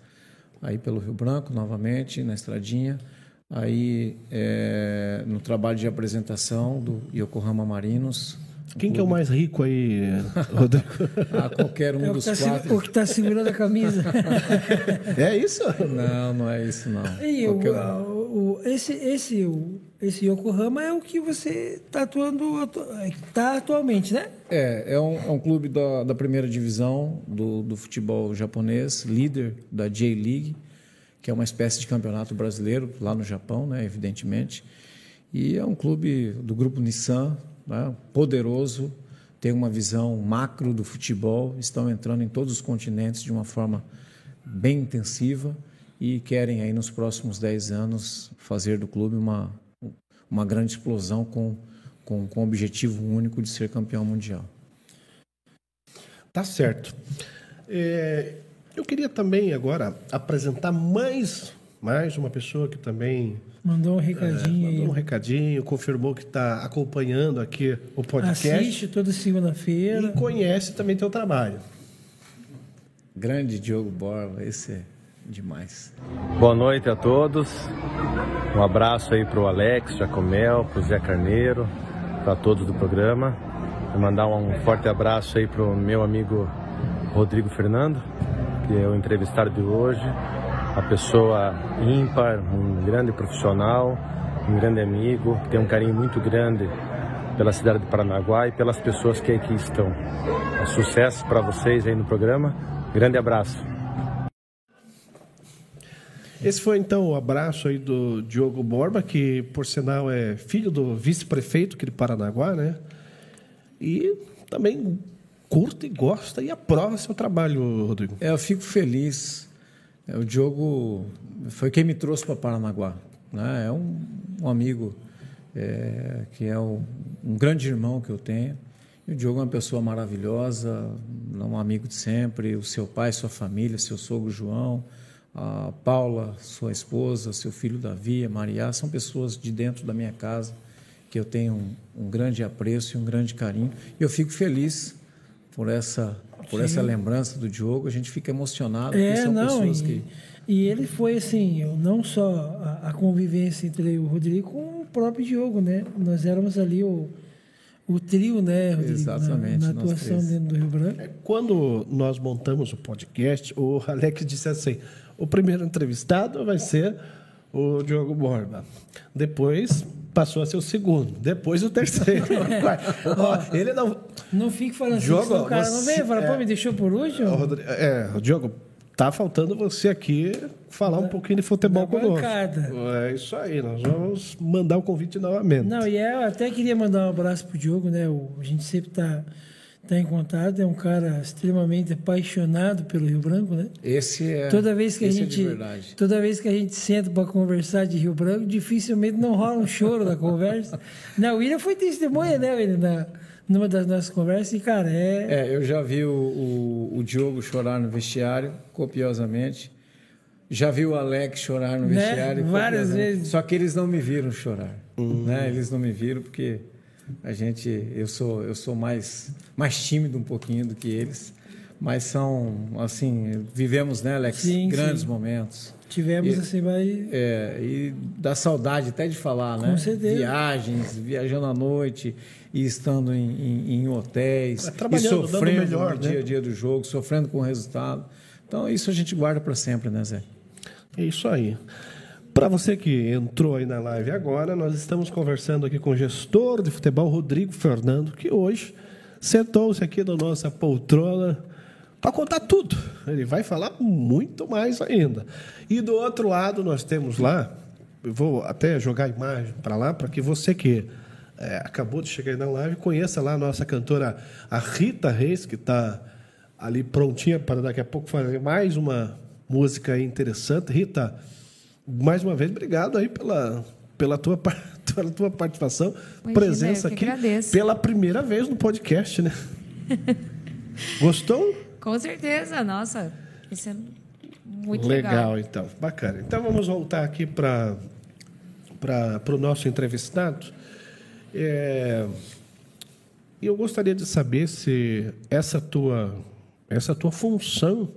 aí pelo Rio Branco, novamente, na estradinha, aí é, no trabalho de apresentação do Yokohama Marinos, Quem que é o mais rico aí, [LAUGHS] Rodrigo? ah, qualquer um É dos está quatro. o que tá segurando a camisa. [LAUGHS] é isso? Não, não é isso não. E o, um. o- esse, esse, o, esse Yokohama é o que você está atuando atu, tá atualmente, né? É, é um, é um clube da, da primeira divisão do, do futebol japonês, líder da J-League, que é uma espécie de campeonato brasileiro lá no Japão, né, evidentemente. E é um clube do grupo Nissan, né, poderoso, tem uma visão macro do futebol, estão entrando em todos os continentes de uma forma bem intensiva e querem aí nos próximos 10 anos fazer do clube uma, uma grande explosão com, com, com o objetivo único de ser campeão mundial. Tá certo. É, eu queria também agora apresentar mais, mais uma pessoa que também Mandou um recadinho mandou um recadinho, confirmou que está acompanhando aqui o podcast Assiste toda e segunda-feira. conhece também teu trabalho. Grande Diogo Borba, esse é demais. Boa noite a todos. Um abraço aí pro Alex Jacomel, pro Zé Carneiro, para todos do programa. Vou mandar um forte abraço aí pro meu amigo Rodrigo Fernando, que é o entrevistado de hoje. Uma pessoa ímpar, um grande profissional, um grande amigo, que tem um carinho muito grande pela cidade de Paranaguá e pelas pessoas que aqui estão. Sucesso para vocês aí no programa. Grande abraço. Esse foi então o abraço aí do Diogo Borba, que por sinal é filho do vice-prefeito aqui de Paranaguá, né? E também curta e gosta e aprova seu trabalho, Rodrigo. É, eu fico feliz. É, O Diogo foi quem me trouxe para Paranaguá. Né? É um, um amigo é, que é um, um grande irmão que eu tenho. E o Diogo é uma pessoa maravilhosa, um amigo de sempre. O seu pai, sua família, seu sogro João, a Paula, sua esposa, seu filho Davi, a Maria, são pessoas de dentro da minha casa que eu tenho um, um grande apreço e um grande carinho. E eu fico feliz por essa por essa lembrança do Diogo, a gente fica emocionado, porque É, são não, pessoas e, que e ele foi assim, eu- não só a, a convivência entre o Rodrigo com o próprio Diogo, né? Nós éramos ali o, o trio, né, Rodrigo? Na- Exatamente, Na, nós atuação três. dentro do Rio Branco. Quando nós montamos o podcast, o [LAUGHS] Alex disse assim: o primeiro entrevistado vai ser o Diogo Borba. Depois passou a ser o segundo. Depois o terceiro. [LAUGHS] Ó, ele não. Não fique falando assim, Diogo, senão o cara não você- vem fala, é. pô, me deixou por último? É, Diogo, tá faltando você aqui falar um pouquinho de futebol da conosco. É isso aí, nós vamos mandar o convite novamente. Não, e é, eu até queria mandar um abraço pro Diogo, né? O, a gente sempre tá, tá em contato, é um cara extremamente apaixonado pelo Rio Branco, né? esse é Toda vez que a é gente, de verdade. toda vez que a gente senta para conversar de Rio Branco, dificilmente não rola um choro na conversa. [LAUGHS] Não, o William foi testemunha, né, William, na, numa das nossas conversas e cara, é, É, eu já vi o, o, o Diogo chorar no vestiário copiosamente. Já vi o Alex chorar no Né? vestiário Várias vezes. Só que eles não me viram chorar, né? Eles não me viram porque a gente, eu sou, eu sou mais, mais tímido um pouquinho do que eles, mas são assim, vivemos, né, Alex, Sim, grandes sim. momentos. tivemos E- assim, vai É, e dá saudade até de falar, né? Com certeza. Viagens, viajando à noite e estando em, em- em hotéis, É, e trabalhando, dando sofrendo o melhor, no né? dia a dia do jogo, sofrendo com o resultado. Então, isso a gente guarda para sempre, né, Zé? É isso aí. Para você que entrou aí na live agora, nós estamos conversando aqui com o gestor de futebol, Rodrigo Fernando, que hoje sentou-se aqui na nossa poltrona para contar tudo. Ele vai falar muito mais ainda. E do outro lado, nós temos lá, eu vou até jogar a imagem para lá, para que você que é, acabou de chegar aí na live conheça lá a nossa cantora, a Rita Reis, que está ali prontinha para daqui a pouco fazer mais uma música interessante. Rita, mais uma vez, obrigado aí pela, pela, tua, par- [LAUGHS] pela tua participação, Imagina, presença aqui agradeço. pela primeira vez no podcast, né? [LAUGHS] Gostou? Com certeza, nossa. Isso é muito legal. legal, então. Bacana. Então vamos voltar aqui para o nosso entrevistado. É, eu gostaria de saber se essa tua, essa tua função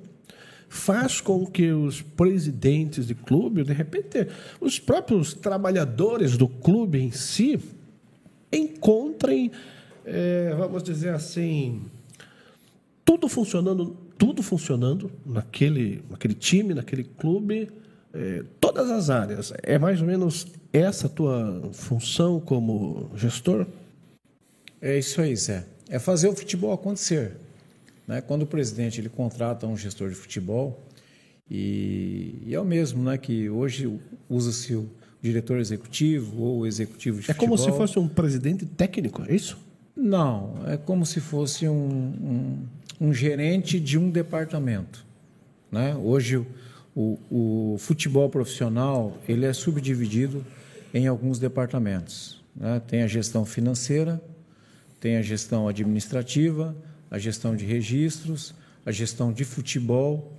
faz com que os presidentes de clube, de repente, os próprios trabalhadores do clube em si, encontrem é, vamos dizer assim, tudo funcionando, tudo funcionando naquele, naquele time, naquele clube, é, todas as áreas. É mais ou menos essa a tua função como gestor? É isso aí, Zé. É fazer o futebol acontecer. Né? Quando o presidente ele contrata um gestor de futebol, e, e é o mesmo né, que hoje usa-se o diretor executivo ou executivo de é futebol. É como se fosse um presidente técnico, é isso? Não, é como se fosse um, um, um gerente de um departamento. Né? Hoje o, o, futebol profissional ele é subdividido em alguns departamentos. Né? Tem a gestão financeira, tem a gestão administrativa, a gestão de registros, a gestão de futebol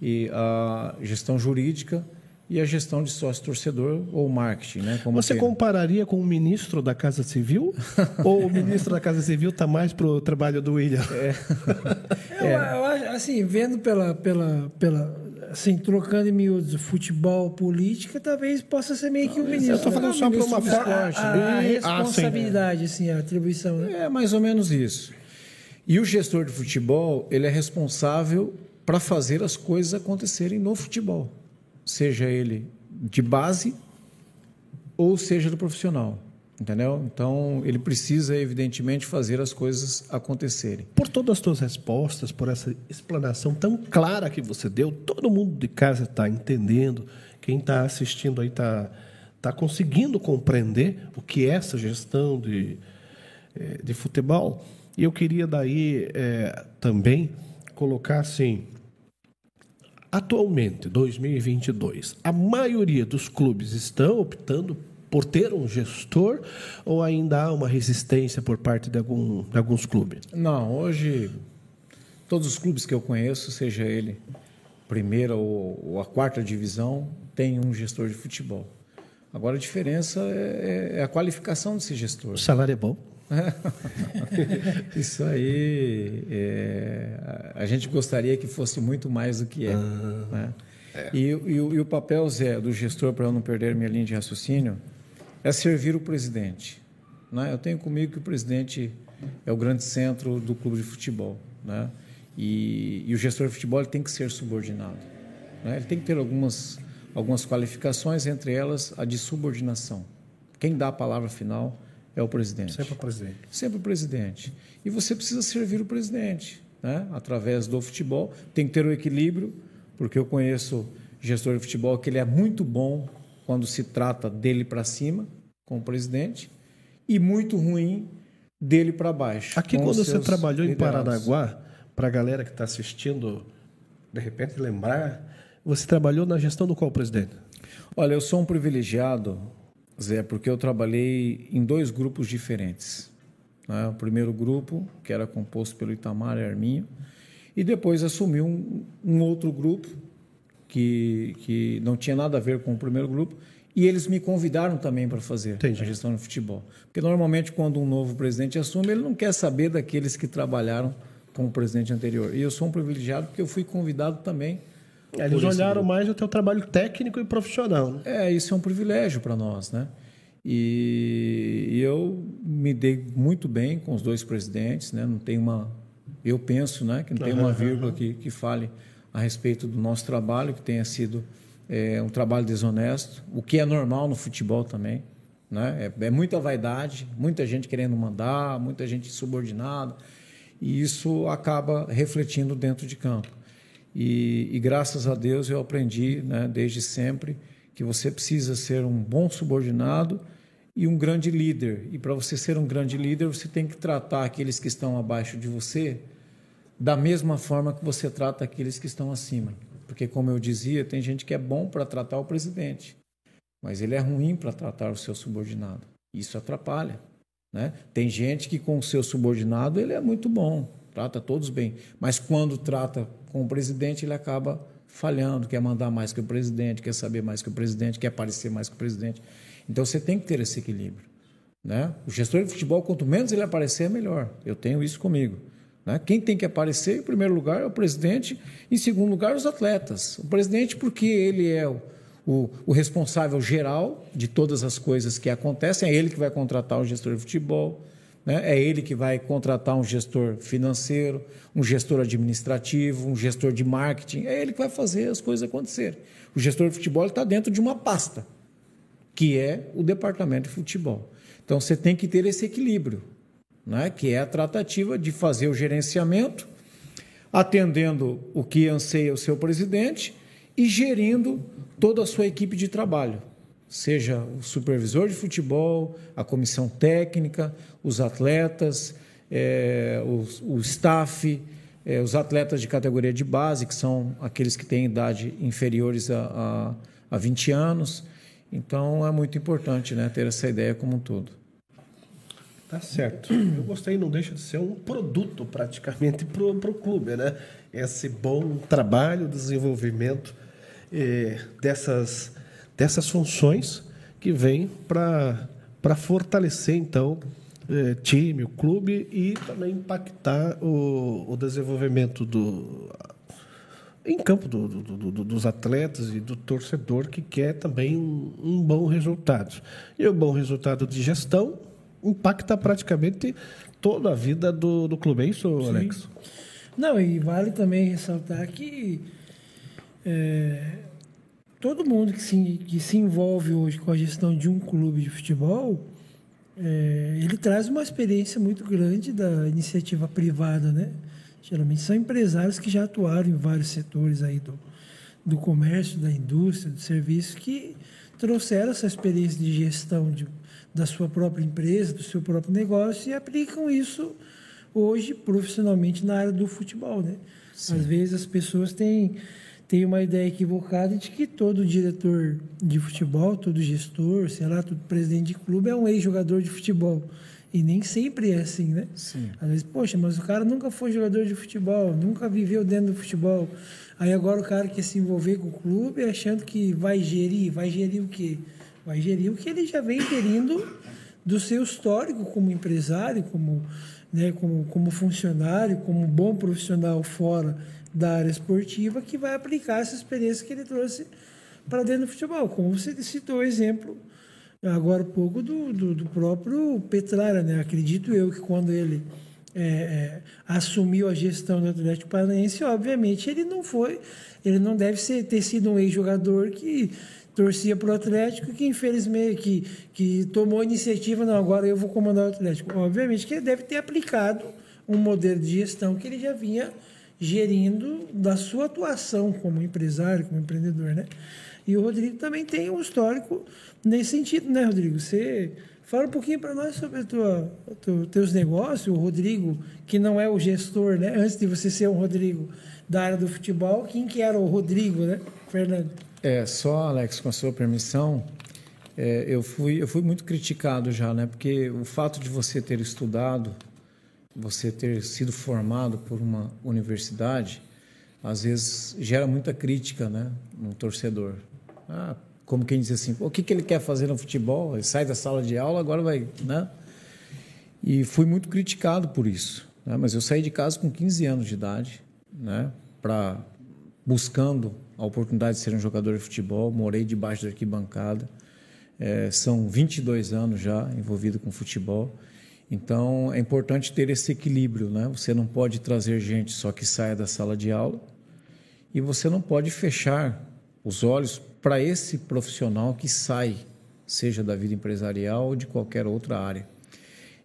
e a gestão jurídica e a gestão de sócio-torcedor ou marketing. Né? Como Você compararia com o ministro da Casa Civil? [LAUGHS] ou o ministro da Casa Civil está mais para o trabalho do William? É. [LAUGHS] Eu, eu acho, assim, vendo pela, pela, pela, assim, trocando em miúdos futebol, política, talvez possa ser meio que o ministro. Eu estou falando só para uma esporte. A, a, a responsabilidade, ah, assim, a atribuição. Né? É mais ou menos isso. E o gestor de futebol, ele é responsável para fazer as coisas acontecerem no futebol, seja ele de base ou seja do profissional. Entendeu? Então, ele precisa, evidentemente, fazer as coisas acontecerem. Por todas as suas respostas, por essa explanação tão clara que você deu, todo mundo de casa está entendendo, quem está assistindo aí está tá conseguindo compreender o que é essa gestão de, eh, de futebol. E eu queria daí é, também colocar assim, atualmente, 2022, a maioria dos clubes estão optando por ter um gestor ou ainda há uma resistência por parte de, algum, de alguns clubes? Não, hoje todos os clubes que eu conheço, seja ele primeira ou, ou a quarta divisão, tem um gestor de futebol. Agora a diferença é, é, a qualificação desse gestor. O salário é bom? [LAUGHS] Isso aí, é, a gente gostaria que fosse muito mais do que é. Ah, né? é. E, e, e, o papel, Zé, do gestor, para eu não perder minha linha de raciocínio, é servir o presidente. Né? Eu tenho comigo que o presidente é o grande centro do clube de futebol. Né? E, e o gestor de futebol tem que ser subordinado. Né? Ele tem que ter algumas, algumas qualificações, entre elas a de subordinação. Quem dá a palavra final é o presidente. Sempre o presidente. Sempre o presidente. E você precisa servir o presidente, né? através do futebol. Tem que ter o um equilíbrio, porque eu conheço gestor de futebol que ele é muito bom quando se trata dele para cima, com o presidente, e muito ruim dele para baixo. Aqui, quando você trabalhou em Paranaguá, para a galera que está assistindo, de repente lembrar, você trabalhou na gestão do qual presidente? Olha, eu sou um privilegiado Zé, porque eu trabalhei em dois grupos diferentes. Né? O primeiro grupo, que era composto pelo Itamar e Arminho, e depois assumi um, um outro grupo que, que não tinha nada a ver com o primeiro grupo, e eles me convidaram também para fazer Entendi. a gestão do futebol. Porque normalmente, quando um novo presidente assume, ele não quer saber daqueles que trabalharam com o presidente anterior. E eu sou um privilegiado porque eu fui convidado também é, eles olharam mais o teu trabalho técnico e profissional. Né? É, isso é um privilégio para nós, né? E, e, eu me dei muito bem com os dois presidentes, né? Não tem uma, eu penso, né, que não tem uma vírgula que, que fale a respeito do nosso trabalho que tenha sido é, um trabalho desonesto, o que é normal no futebol também, né? É, é muita vaidade, muita gente querendo mandar, muita gente subordinada, e isso acaba refletindo dentro de campo. E, e, graças a Deus eu aprendi, né, desde sempre, que você precisa ser um bom subordinado e um grande líder. E para você ser um grande líder, você tem que tratar aqueles que estão abaixo de você da mesma forma que você trata aqueles que estão acima. Porque, como eu dizia, tem gente que é bom para tratar o presidente, mas ele é ruim para tratar o seu subordinado. Isso atrapalha. Né? Tem gente que, com o seu subordinado, ele é muito bom, trata todos bem, mas quando trata com o presidente, ele acaba falhando, quer mandar mais que o presidente, quer saber mais que o presidente, quer aparecer mais que o presidente. Então você tem que ter esse equilíbrio. Né? O gestor de futebol, quanto menos ele aparecer, é melhor. Eu tenho isso comigo. Né? Quem tem que aparecer, em primeiro lugar, é o presidente, em segundo lugar, os atletas. O presidente, porque ele é o, o, o responsável geral de todas as coisas que acontecem, é ele que vai contratar o gestor de futebol, Né? É ele que vai contratar um gestor financeiro, um gestor administrativo, um gestor de marketing. É ele que vai fazer as coisas acontecerem. O gestor de futebol está dentro de uma pasta, que é o departamento de futebol. Então você tem que ter esse equilíbrio, né? que é a tratativa de fazer o gerenciamento, atendendo o que anseia o seu presidente e gerindo toda a sua equipe de trabalho seja o supervisor de futebol, a comissão técnica, os atletas, é, o, o, staff, é, os atletas de categoria de base, que são aqueles que têm idade inferiores a, a, a 20 anos. Então é muito importante né, ter essa ideia como um todo. Tá certo. Eu gostei, não deixa de ser um produto praticamente [LAUGHS] para o clube, né? Esse bom trabalho, desenvolvimento eh, dessas dessas funções que vêm para fortalecer, então, eh, time, o clube e também impactar o, o desenvolvimento do em campo do, do, do, dos atletas e do torcedor que quer também um, um, bom resultado. E o bom resultado de gestão impacta praticamente toda a vida do, do clube. É isso, Sim. Alex? Não, e vale também ressaltar que é, todo mundo que se, que se envolve hoje com a gestão de um clube de futebol, é, ele traz uma experiência muito grande da iniciativa privada, né? Geralmente são empresários que já atuaram em vários setores aí do, do comércio, da indústria, do serviço, que trouxeram essa experiência de gestão de, da sua própria empresa, do seu próprio negócio e aplicam isso hoje profissionalmente na área do futebol, né? Sim. Às vezes as pessoas têm tem uma ideia equivocada de que todo diretor de futebol, todo gestor, sei lá, todo presidente de clube é um ex-jogador de futebol. E nem sempre é assim, né? Sim. Às vezes, poxa, mas o cara nunca foi jogador de futebol, nunca viveu dentro do futebol. Aí agora o cara quer se envolver com o clube achando que vai gerir, vai gerir o quê? Vai gerir o que ele já vem gerindo do seu histórico como empresário, como, né, como, como funcionário, como bom profissional fora da área esportiva que vai aplicar essa experiência que ele trouxe para dentro do futebol. Como você citou o exemplo agora há pouco do, do, do, próprio Petrara, né? Acredito eu que quando ele é, é, assumiu a gestão do Atlético Paranaense, obviamente ele não foi, ele não deve ser, ter sido um ex-jogador que torcia para o Atlético que infelizmente que, que tomou a iniciativa, não, agora eu vou comandar o Atlético. Obviamente que ele deve ter aplicado um modelo de gestão que ele já vinha gerindo da sua atuação como empresário, como empreendedor, né? E o Rodrigo também tem um histórico nesse sentido, né, Rodrigo? Você fala um pouquinho para nós sobre os tua, teus negócios, o Rodrigo, que não é o gestor, né? Antes de você ser o Rodrigo da área do futebol, quem que era o Rodrigo, né, Fernando? É, só, Alex, com a sua permissão, é, eu, fui, eu fui muito criticado já, né? Porque o fato de você ter estudado você ter sido formado por uma universidade, às vezes gera muita crítica, né, no torcedor. Ah, como quem diz assim, o que, que ele quer fazer no futebol? Ele sai da sala de aula, agora vai, né? E fui muito criticado por isso. Né? Mas eu saí de casa com 15 anos de idade, né? Para buscando a oportunidade de ser um jogador de futebol, morei debaixo da arquibancada. É, são 22 anos já envolvido com futebol. Então, é importante ter esse equilíbrio, né? Você não pode trazer gente só que saia da sala de aula e você não pode fechar os olhos para esse profissional que sai, seja da vida empresarial ou de qualquer outra área.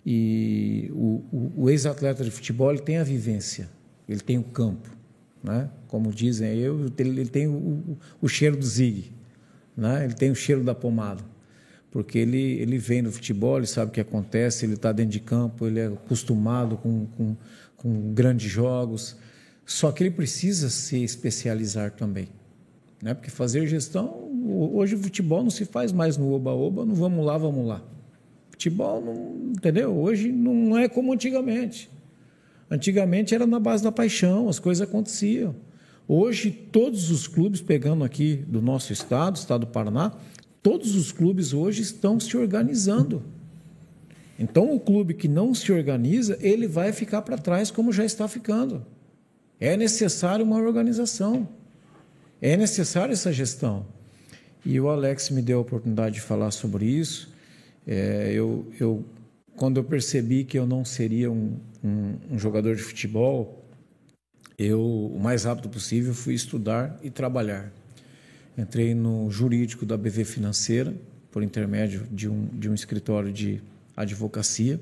E o, o, o ex-atleta de futebol ele tem a vivência, ele tem o campo, né? Como dizem, eu, ele, tem o, o cheiro do zig, né? Ele tem o cheiro da pomada porque ele, ele vem no futebol, ele sabe o que acontece, ele está dentro de campo, ele é acostumado com, com, com, grandes jogos. Só que ele precisa se especializar também. Né? Porque fazer gestão, hoje o futebol não se faz mais no oba-oba, no vamos lá, vamos lá. Futebol, não, entendeu? Hoje não é como antigamente. Antigamente era na base da paixão, as coisas aconteciam. Hoje, todos os clubes, pegando aqui do nosso estado, estado do Paraná, Todos os clubes hoje estão se organizando. Então, o clube que não se organiza, ele vai ficar para trás, como já está ficando. É necessário uma organização. É necessária essa gestão. E o Alex me deu a oportunidade de falar sobre isso. É, eu, eu quando eu percebi que eu não seria um, um, um jogador de futebol, eu, o mais rápido possível, fui estudar e trabalhar. Entrei no jurídico da BV Financeira, por intermédio de um, de um escritório de advocacia,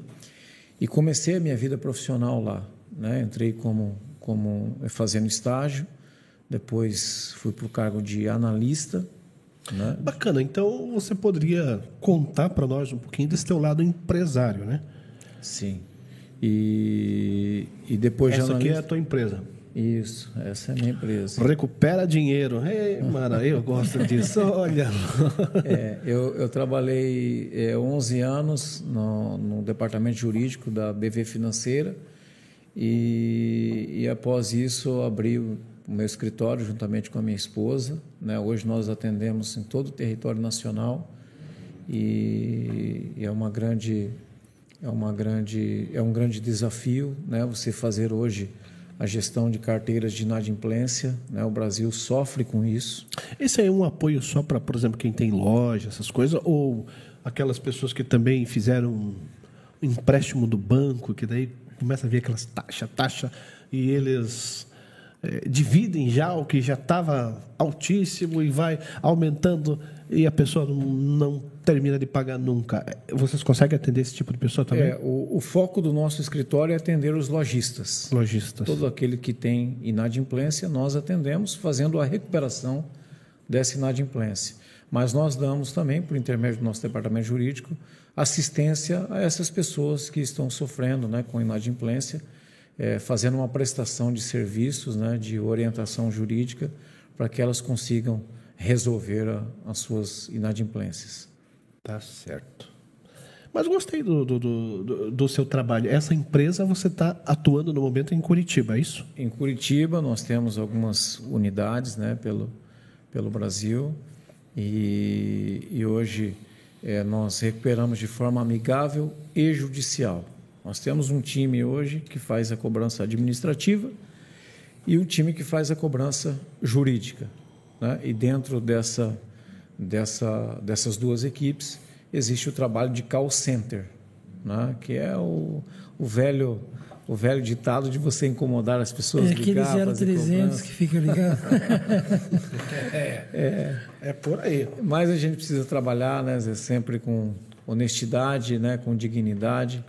e comecei a minha vida profissional lá. Né? Entrei como, como fazendo estágio, depois fui para o cargo de analista. Né? Bacana, então você poderia contar para nós um pouquinho desse teu lado empresário, né? Sim. E, e depois Essa de aqui é a tua empresa. Isso, essa é a minha empresa. Recupera dinheiro. Ei, mano, eu gosto disso. [LAUGHS] Olha. É, eu, eu trabalhei é, 11 anos no, no departamento jurídico da BV Financeira e, e após isso abri o, meu escritório juntamente com a minha esposa. Né? Hoje nós atendemos em todo o território nacional e, é uma grande é uma grande é um grande desafio, né? Você fazer hoje a gestão de carteiras de inadimplência. Né? O Brasil sofre com isso. Esse aí é um apoio só para, por exemplo, quem tem loja, essas coisas, ou aquelas pessoas que também fizeram um empréstimo do banco, que daí começa a ver aquelas taxa, taxa, e eles dividem já o que já estava altíssimo e vai aumentando e a pessoa não, não, termina de pagar nunca. Vocês conseguem atender esse tipo de pessoa também? É, o, o, foco do nosso escritório é atender os lojistas. Lojistas. Todo aquele que tem inadimplência, nós atendemos fazendo a recuperação dessa inadimplência. Mas nós damos também, por intermédio do nosso departamento jurídico, assistência a essas pessoas que estão sofrendo né, com inadimplência, é, fazendo uma prestação de serviços, né, de orientação jurídica, para que elas consigam resolver a, as suas inadimplências. Tá certo. Mas gostei do, do, do, do seu trabalho. Essa empresa você está atuando no momento em Curitiba, é isso? Em Curitiba nós temos algumas unidades né, pelo, pelo Brasil e, e hoje é, nós recuperamos de forma amigável e judicial. Nós temos um time hoje que faz a cobrança administrativa e um time que faz a cobrança jurídica. Né? E dentro dessa, dessa, dessas duas equipes existe o trabalho de call center, né? que é o, o velho o velho ditado de você incomodar as pessoas. É aquele 0300 que fica ligado. [LAUGHS] é, é, é, por aí. Mas a gente precisa trabalhar né, sempre com honestidade, né, com dignidade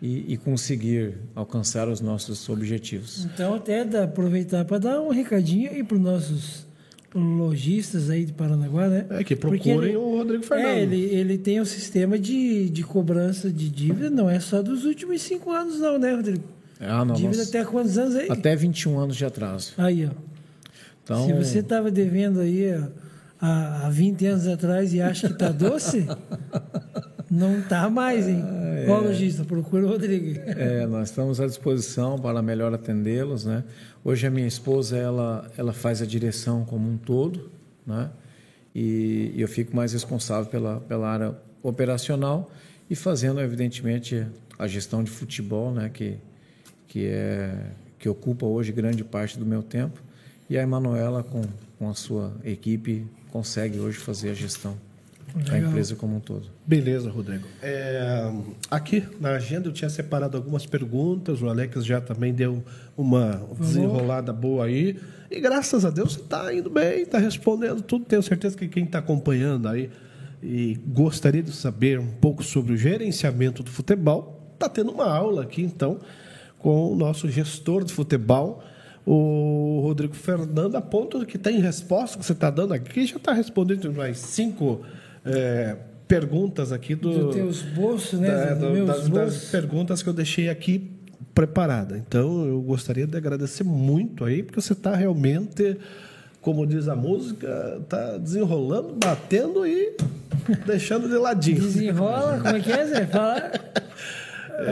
e, e conseguir alcançar os nossos objetivos. Então, até dá, aproveitar para dar um recadinho aí para os nossos lojistas aí de Paranaguá, né? É, que procurem ele, o Rodrigo Fernando. É, ele, ele tem um sistema de, de cobrança de dívida, não é só dos últimos cinco anos, não, né, Rodrigo? Ah, não, dívida até quantos anos aí? Até 21 anos de atraso. Aí, ó. Então... Se você estava devendo aí há, há 20 anos atrás e acha que está doce, [LAUGHS] não está mais, hein? Ah, é. Ó, lojista, procura o Rodrigo. É, nós estamos à disposição para melhor atendê-los, né? Hoje a minha esposa, ela, ela faz a direção como um todo, né? E, e eu fico mais responsável pela, pela área operacional e fazendo, evidentemente, a gestão de futebol, né? Que, que, é, que ocupa hoje grande parte do meu tempo. E a Emanuela, com, com a sua equipe, consegue hoje fazer a gestão da empresa como um todo. Beleza, Rodrigo. É, aqui na agenda eu tinha separado algumas perguntas, o Alex já também deu uma desenrolada boa aí. E graças a Deus você está indo bem, está respondendo tudo. Tenho certeza que quem está acompanhando aí e gostaria de saber um pouco sobre o gerenciamento do futebol, está tendo uma aula aqui então com o nosso gestor de futebol, o Rodrigo Fernando, a ponto que tem resposta que você está dando aqui, já está respondendo mais cinco é, perguntas aqui do, do teus bolsos, né? Da, do, das, das, perguntas que eu deixei aqui preparada. Então, eu gostaria de agradecer muito aí, porque você está realmente, como diz a música, está desenrolando, batendo e deixando de ladinho. Desenrola, como é que é, Zé? Fala. [LAUGHS]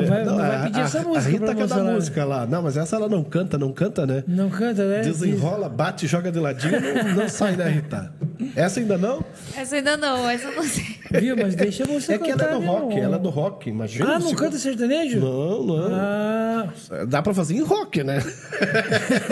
Vai, não, vai pedir a, essa música. A Rita quer dar música lá. Não, mas essa ela não canta, não canta, né? Não canta, né? Desenrola, bate, joga de ladinho, não, não sai, né, Rita? Essa ainda não? Essa ainda não, essa não sei. Viu, mas deixa você É que ela é do rock, ela é do rock, imagina. Ah, não canta sertanejo? Não, não. Ah. Dá pra fazer em rock, né?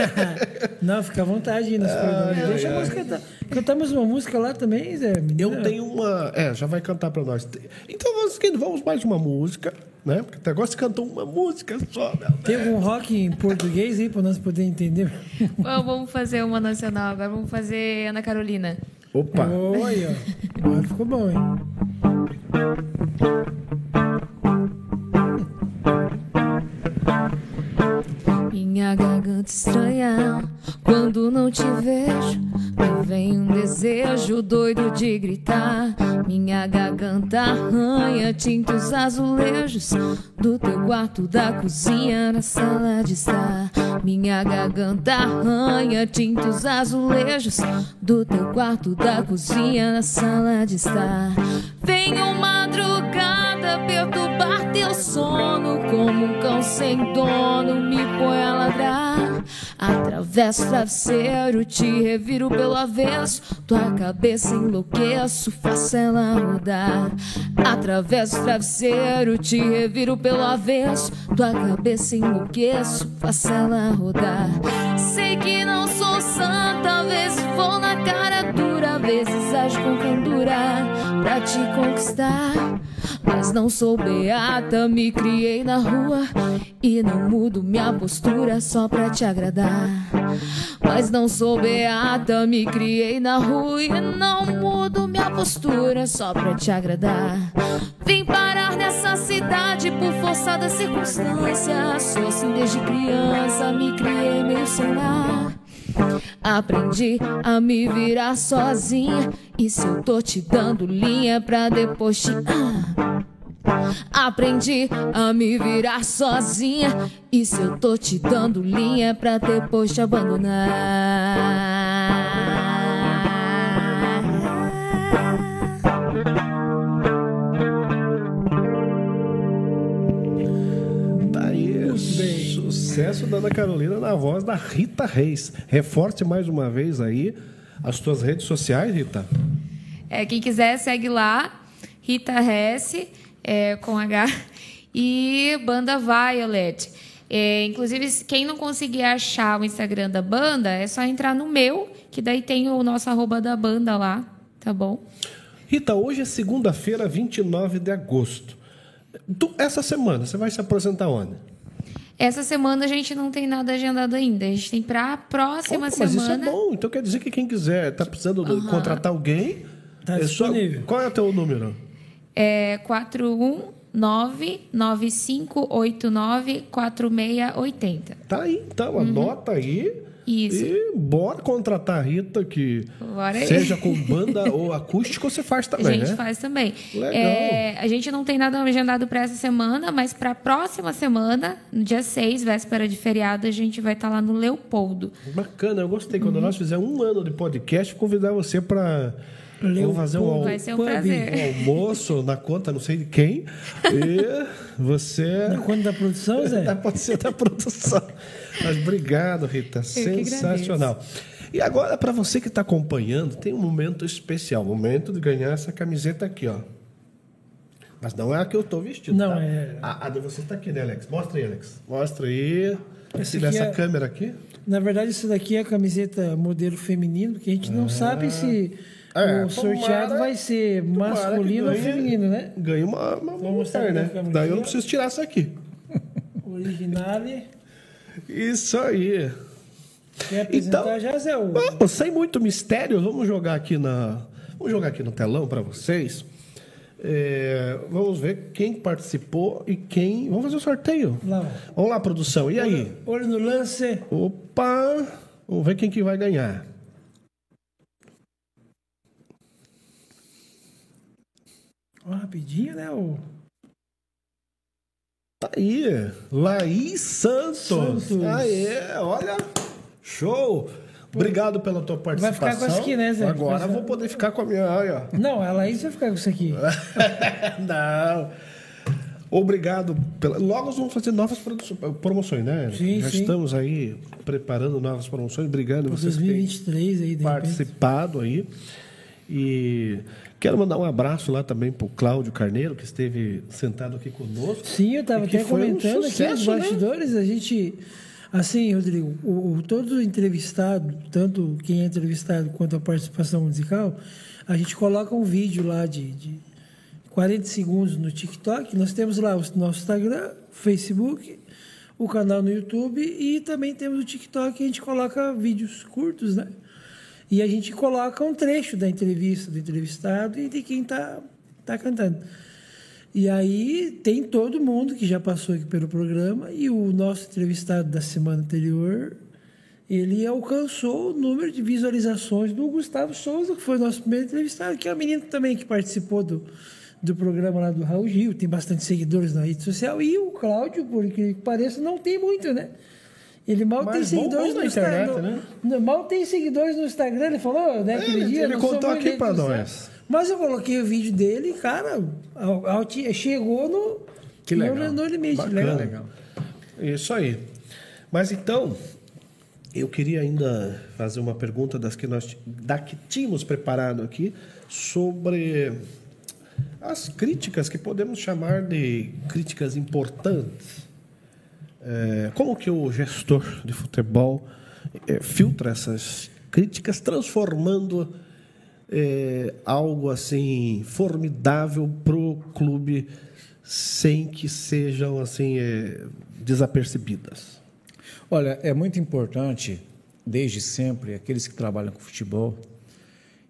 [LAUGHS] não, fica à vontade aí nas ah, é, Deixa é. a música cantar. Cantamos uma música lá também, Zé? Eu tenho uma... É, já vai cantar pra nós. Então, vamos mais uma música né? Porque até agora você cantou uma música só, Tem algum rock em português aí para nós poder entender? Bom, vamos fazer uma nacional agora. Vamos fazer Ana Carolina. Opa! Olha, agora ficou bom, hein? Minha garganta estranha quando não te vejo. Me vem um desejo doido de gritar. Minha garganta arranha, tinta os azulejos do teu quarto, da cozinha, na sala de estar. Minha garganta arranha, tinta os azulejos do teu quarto, da cozinha, na sala de estar. Venho madrugada perturbar teu sono como um cão sem dono me põe a ladrar. Atravesso o travesseiro, te reviro pelo avesso. Tua cabeça enlouqueço, faço ela rodar. Atravesso o travesseiro, te reviro pelo avesso. Tua cabeça enlouqueço, faço ela rodar. Sei que não sou santa, às vezes vou na cara dura, às vezes ajo com candura pra te conquistar. Mas não sou beata, me criei na rua e não mudo minha postura só pra te agradar. Mas não sou beata, me criei na rua e não mudo minha postura só pra te agradar. Vim parar nessa cidade por força da circunstância. Sou assim desde criança, me criei meio sem lar. Aprendi a me virar sozinha. E se eu tô te dando linha pra depois te. Ah. Aprendi a me virar sozinha. E se eu tô te dando linha pra depois te abandonar. Sucesso da Ana Carolina na voz da Rita Reis. Reforce mais uma vez aí as tuas redes sociais, Rita. É, quem quiser, segue lá. Rita Hesse, é, com H. [LAUGHS] E Banda Violet. É, inclusive, quem não conseguir achar o Instagram da banda, é só entrar no meu, que daí tem o nosso arroba da banda lá, tá bom? Rita, hoje é segunda-feira, 29 de agosto. Tu, essa semana, você vai se apresentar onde? Essa semana a gente não tem nada agendado ainda. A gente tem para a próxima Opa, mas semana. isso é bom. Então quer dizer que quem quiser, tá precisando de contratar alguém. Tá é só-. Qual é o teu número? É 419-9589-4680. Tá aí, então, anota aí. Isso. E bora contratar a Rita, que Bora seja com banda [LAUGHS] ou acústico, você faz A também, gente né? faz também. Legal. É, a gente não tem nada agendado para essa semana, mas para a próxima semana, no dia 6, véspera de feriado, a gente vai estar lá no Leopoldo. Bacana, eu gostei. Quando Uhum. nós fizermos um ano de podcast, vou convidar você para Vamos fazer um, Vai ser um um almoço na conta, não sei de quem. [LAUGHS] E você. Na conta da produção, Zé? [LAUGHS] Pode ser da produção. Mas obrigado, Rita. Sensacional. E agora, para você que está acompanhando, tem um momento especial. Momento de ganhar essa camiseta aqui, ó. Mas não é a que eu estou vestido. Não, tá? é- A, a de você está aqui, né, Alex? Mostra aí, Alex. Mostra aí. Esse nessa é- câmera aqui. Na verdade, isso daqui é a camiseta modelo feminino, que a gente não sabe se É, o sorteado tomara- vai ser masculino ou ganhe- feminino, né? Ganha uma, uma mostrar mulher, né? Daí eu não preciso tirar essa aqui. [LAUGHS] Originale. Isso aí. Quer apresentar Então- já, Zé? O- Vamos, sem muito mistério, vamos jogar aqui na, vamos jogar aqui no telão para vocês. É, vamos ver quem participou e quem. Vamos fazer o sorteio. Lá, Vamos lá, produção. E aí? Olho no lance. Opa! Vamos ver quem que vai ganhar. Rapidinho, né? O... Tá aí. Laís Santos. Santos. Aê, olha. Show. Obrigado pela tua Vai participação. ficar com essa aqui, né, Zé? Agora Vai- eu vou poder ficar com a minha. Olha. Não, a Laís vai ficar com isso aqui. [LAUGHS] Não. Obrigado. Pela... Logo nós vamos fazer novas promoções, né? Sim, Já sim. estamos aí preparando novas promoções. Obrigado Para vocês que têm 2023 aí, de repente. participado aí. E quero mandar um abraço lá também para o Cláudio Carneiro, que esteve sentado aqui conosco. Sim, eu estava até foi um comentando aqui sucesso, nos né? bastidores, a gente. Assim, Rodrigo, o, o- todo entrevistado, tanto quem é entrevistado quanto a participação musical, a gente coloca um vídeo lá de, de 40 segundos no TikTok. Nós temos lá o nosso Instagram, Facebook, o canal no YouTube e também temos o TikTok a gente coloca vídeos curtos, né? E a gente coloca um trecho da entrevista do entrevistado e de quem está tá cantando. E aí tem todo mundo que já passou aqui pelo programa e o nosso entrevistado da semana anterior, ele alcançou o número de visualizações do Gustavo Souza, que foi o nosso primeiro entrevistado, que é um menino também que participou do, do programa lá do Raul Gil, tem bastante seguidores na rede social, e o Cláudio, por que pareça, não tem muito, né? Ele mal Mas tem seguidores no na internet, Instagram. né? Mal tem seguidores no Instagram, ele falou, né, aquele ele- dia. ele contou aqui social. nós. Mas eu coloquei o vídeo dele e, cara, chegou no, Que legal. no, no limite. Bacana. Legal. Legal. Isso aí. Mas então, eu queria ainda fazer uma pergunta das que nós da que tínhamos preparado aqui sobre as críticas que podemos chamar de críticas importantes. É, como que o gestor de futebol é, filtra essas críticas, transformando é, algo assim formidável para o clube sem que sejam assim é, desapercebidas? Olha, é muito importante, desde sempre, aqueles que trabalham com futebol,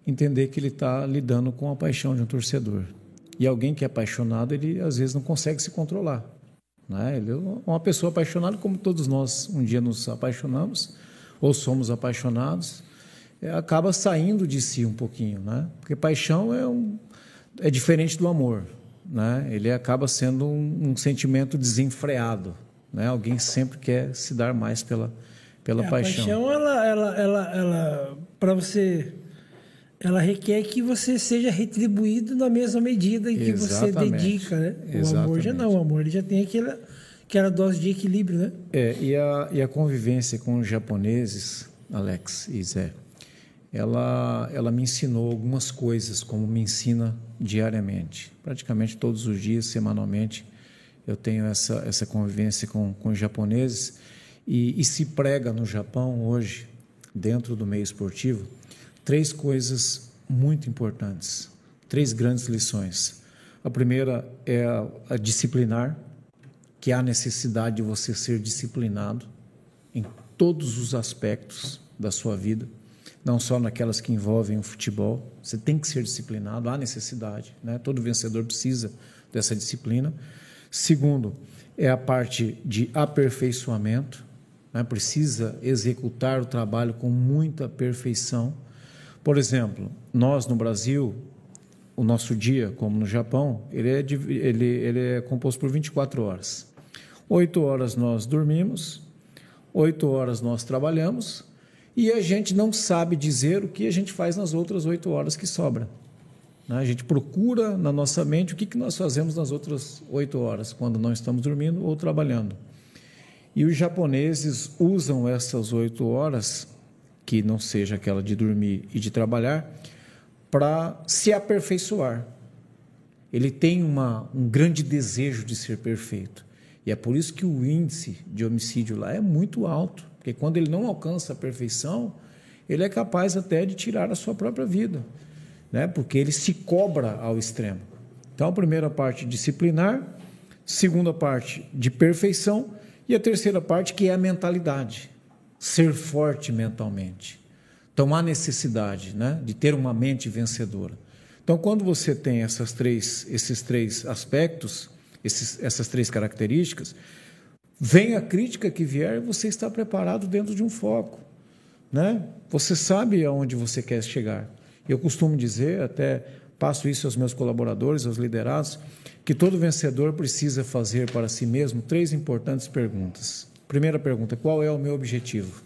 entender que ele está lidando com a paixão de um torcedor. E alguém que é apaixonado, ele às vezes não consegue se controlar. Né? Ele é uma pessoa apaixonada, como todos nós um dia nos apaixonamos, ou somos apaixonados, é, acaba saindo de si um pouquinho. Né? Porque paixão é, um, é diferente do amor. Né? Ele acaba sendo um, um sentimento desenfreado. Né? Alguém sempre quer se dar mais pela, pela É, a paixão. paixão, ela, ela, ela, ela para você, ela requer que você seja retribuído na mesma medida em que você Exatamente. dedica, né? O amor já não, o amor ele já tem aquela, aquela dose de equilíbrio, né? É, e, a, e a convivência com os japoneses, Alex e Zé, ela, ela me ensinou algumas coisas, como me ensina diariamente. Praticamente todos os dias, semanalmente, eu tenho essa, essa convivência com, com os japoneses. E, e se prega no Japão hoje, dentro do meio esportivo, três coisas muito importantes, três grandes lições. A primeira é a, disciplinar, que há necessidade de você ser disciplinado em todos os aspectos da sua vida, não só naquelas que envolvem o futebol. Você tem que ser disciplinado, há necessidade, né? Todo vencedor precisa dessa disciplina. Segundo, é a parte de aperfeiçoamento, né? precisa executar o trabalho com muita perfeição. Por exemplo, nós no Brasil, o nosso dia, como no Japão, ele é, ele, ele é composto por 24 horas. Oito horas nós dormimos, oito horas nós trabalhamos e a gente não sabe dizer o que a gente faz nas outras oito horas que sobra. né? A gente procura na nossa mente o que que nós fazemos nas outras oito horas, quando não estamos dormindo ou trabalhando. E os japoneses usam essas oito horas, que não seja aquela de dormir e de trabalhar, para se aperfeiçoar. Ele tem uma, um grande desejo de ser perfeito. E é por isso que o índice de homicídio lá é muito alto. Porque quando ele não alcança a perfeição, ele é capaz até de tirar a sua própria vida. Né? Porque ele se cobra ao extremo. Então, a primeira parte disciplinar, segunda parte de perfeição e a terceira parte que é a mentalidade. Ser forte mentalmente. Então há necessidade né, de ter uma mente vencedora. Então, quando você tem essas três, esses três aspectos, esses, essas três características, vem a crítica que vier, você está preparado dentro de um foco. Né? Você sabe aonde você quer chegar. Eu costumo dizer, até passo isso aos meus colaboradores, aos liderados, que todo vencedor precisa fazer para si mesmo três importantes perguntas. Primeira pergunta: qual é o meu objetivo?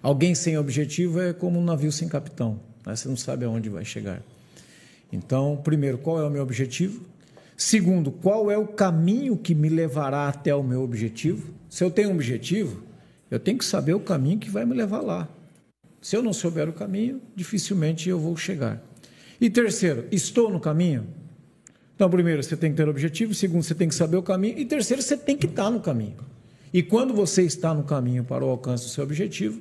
Alguém sem objetivo é como um navio sem capitão, né? você não sabe aonde vai chegar. Então, primeiro, qual é o meu objetivo? Segundo, qual é o caminho que me levará até o meu objetivo? Se eu tenho um objetivo, eu tenho que saber o caminho que vai me levar lá. Se eu não souber o caminho, dificilmente eu vou chegar. E terceiro, estou no caminho? Então, primeiro, você tem que ter objetivo, segundo, você tem que saber o caminho, e terceiro, você tem que estar no caminho. E quando você está no caminho para o alcance do seu objetivo,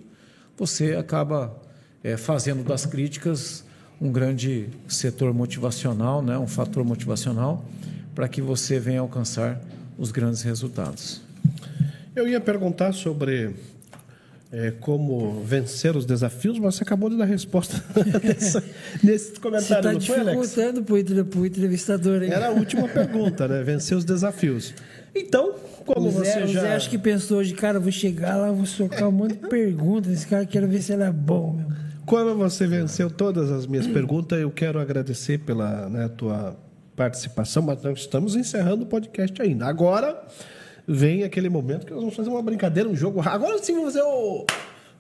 você acaba é, fazendo das críticas um grande setor motivacional, né, um fator motivacional para que você venha alcançar os grandes resultados. Eu ia perguntar sobre é, como vencer os desafios, mas você acabou de dar resposta [LAUGHS] nessa, nesse comentário, você está dificultando para o entrevistador. Hein? Era a última pergunta, né? Vencer os desafios. Então, como Zé, você já... Zé acho que pensou de cara, vou chegar lá, vou socar um monte de perguntas. Esse cara quero ver se ele é bom, meu. Como você venceu todas as minhas perguntas, eu quero agradecer pela né, tua participação, mas nós estamos encerrando o podcast ainda. Agora vem aquele momento que nós vamos fazer uma brincadeira, um jogo. Agora sim vamos fazer o,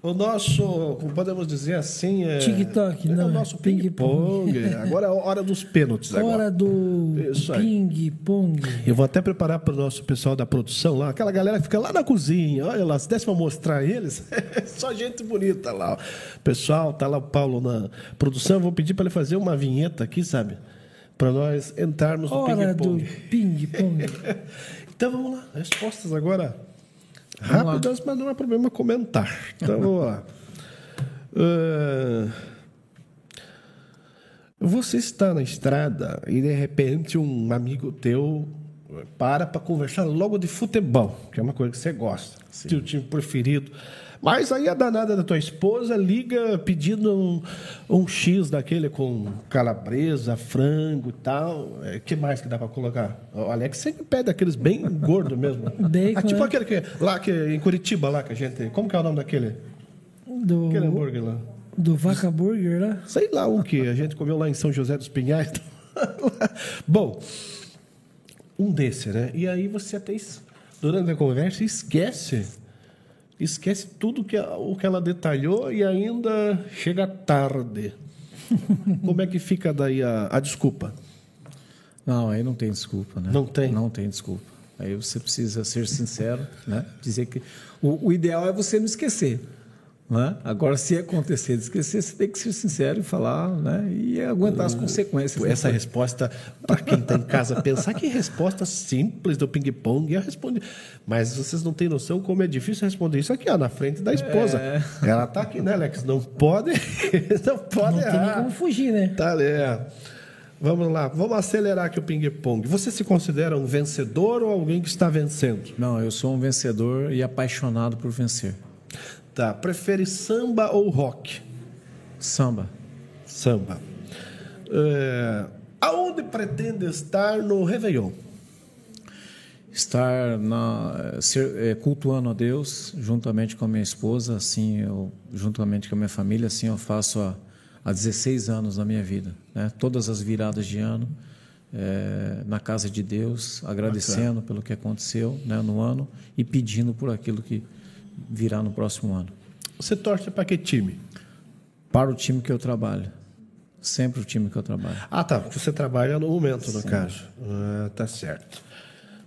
o nosso, como podemos dizer assim, é, TikTok, é não, o nosso ping-pong. [LAUGHS] agora é a hora dos pênaltis. Hora agora. do ping-pong. Eu vou até preparar para o nosso pessoal da produção lá, aquela galera que fica lá na cozinha. Olha lá, se desse para mostrar eles, [LAUGHS] só gente bonita lá. Ó. Pessoal, tá lá o Paulo na produção. Eu vou pedir para ele fazer uma vinheta aqui, sabe? Para nós entrarmos no Hora ping-pong. do ping-pong. [LAUGHS] Então vamos lá, respostas agora rápidas, mas não há problema comentar. Então vamos lá. Uh, você está na estrada e de repente um amigo teu para para conversar logo de futebol, que é uma coisa que você gosta, seu time preferido. Mas aí a danada da tua esposa liga pedindo um, um X daquele com calabresa, frango e tal. O é, que mais que dá para colocar? O Alex sempre pede aqueles bem gordo mesmo. [LAUGHS] Bacon, ah, tipo né? aquele que lá que em Curitiba lá que a gente, como que é o nome daquele? Do, Aquele hambúrguer lá. do Vaca Burger lá. Sei lá o que a gente comeu lá em São José dos Pinhais. [LAUGHS] Bom, um desse, né? E aí você até durante a conversa esquece esquece tudo que o que ela detalhou e ainda chega tarde. [LAUGHS] Como é que fica daí a, a desculpa? Não, aí não tem desculpa, né? Não tem? Não tem desculpa. Aí você precisa ser sincero, né? Dizer que o, o ideal é você não esquecer, né? Agora, se acontecer de esquecer, você tem que ser sincero e falar, né? E aguentar as consequências. Essa depois. resposta, para quem está em casa pensar que resposta simples do ping-pong, eu respondi. Mas vocês não têm noção como é difícil responder isso aqui, ó, na frente da esposa. Ela está aqui, né, Alex? Não pode, [LAUGHS] não pode Não tem como fugir, né? Tá, é. Vamos lá, vamos acelerar aqui o ping-pong. Você se considera um vencedor ou alguém que está vencendo? Não, eu sou um vencedor e apaixonado por vencer. Tá, prefere samba ou rock? Samba. Samba. É, aonde pretende estar no Réveillon? Estar na, ser, é, cultuando a Deus juntamente com a minha esposa, assim, eu, juntamente com a minha família, assim eu faço há, há 16 anos na minha vida. Né? Todas as viradas de ano é, na casa de Deus, agradecendo pelo que aconteceu né, no ano e pedindo por aquilo que virá no próximo ano. Você torce para que time? Para o time que eu trabalho. Sempre o time que eu trabalho. Ah, tá. Você trabalha no momento, no caso. Ah, tá certo.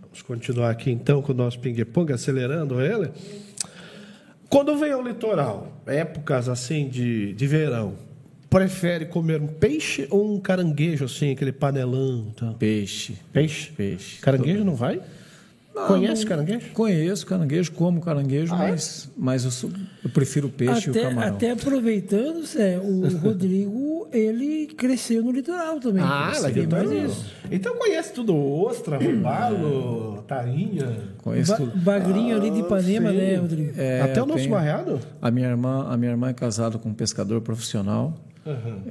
Vamos continuar aqui então com o nosso ping-pong, acelerando ele. Quando vem ao litoral, épocas assim de, de verão, prefere comer um peixe ou um caranguejo, assim, aquele panelão? Tá? Peixe. Peixe? Peixe. Caranguejo não vai? Conhece caranguejo? Conheço caranguejo, como caranguejo, Ah, é? mas, mas eu, sou- eu prefiro o peixe e o Até, camarão. até aproveitando, Zé, o [LAUGHS] Rodrigo, ele cresceu no litoral também. Ah, lá tem então, mais isso. então conhece tudo: ostra, robalo, [CLEARS THROAT] tainha. Conheço Ba tudo. bagrinho ali de Ipanema, sim. né, Rodrigo? É, Até o nosso tenho- barreado? A minha irmã, a minha irmã é casada com um pescador profissional.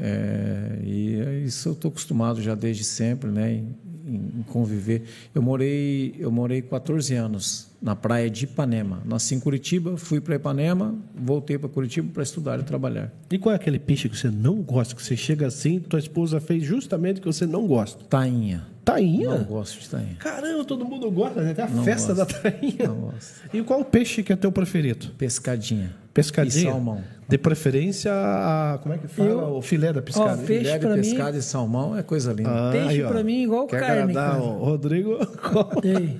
É, e é isso eu estou acostumado já desde sempre, né, em conviver. Eu morei, eu morei 14 anos na praia de Ipanema. Nasci em Curitiba, fui para Ipanema, voltei para Curitiba para estudar e trabalhar. E qual é aquele peixe que você não gosta? Que você chega assim, tua esposa fez justamente o que você não gosta? Tainha. Tainha? Não gosto de tainha. Caramba, todo mundo gosta, né? Tem a Não festa gosto. da tainha. Não gosto. E qual o peixe que é teu preferido? Pescadinha. Pescadinha? E salmão. De preferência, a, como é que fala? Eu- O filé da pescada. Ó, peixe Filé de mim- pescado e salmão é coisa linda. Ah, Peixe pra mim igual Quer carne, agradar o Rodrigo? [LAUGHS] Ei,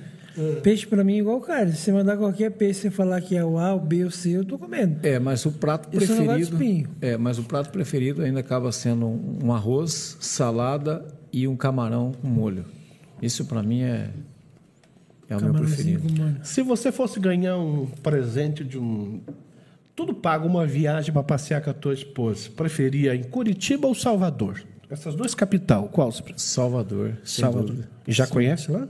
peixe pra mim é igual carne. Se você mandar qualquer peixe, você falar que é o A, o B, o C, eu tô comendo. É, mas o prato de preferido. espinho. É, mas o prato preferido ainda acaba sendo um arroz, salada e um camarão com molho. Isso para mim é é o meu preferido. Se você fosse ganhar um presente de um tudo pago uma viagem para passear com a tua esposa, preferia em Curitiba ou Salvador? Essas duas capital, qual? Salvador. Salvador. E já conhece lá?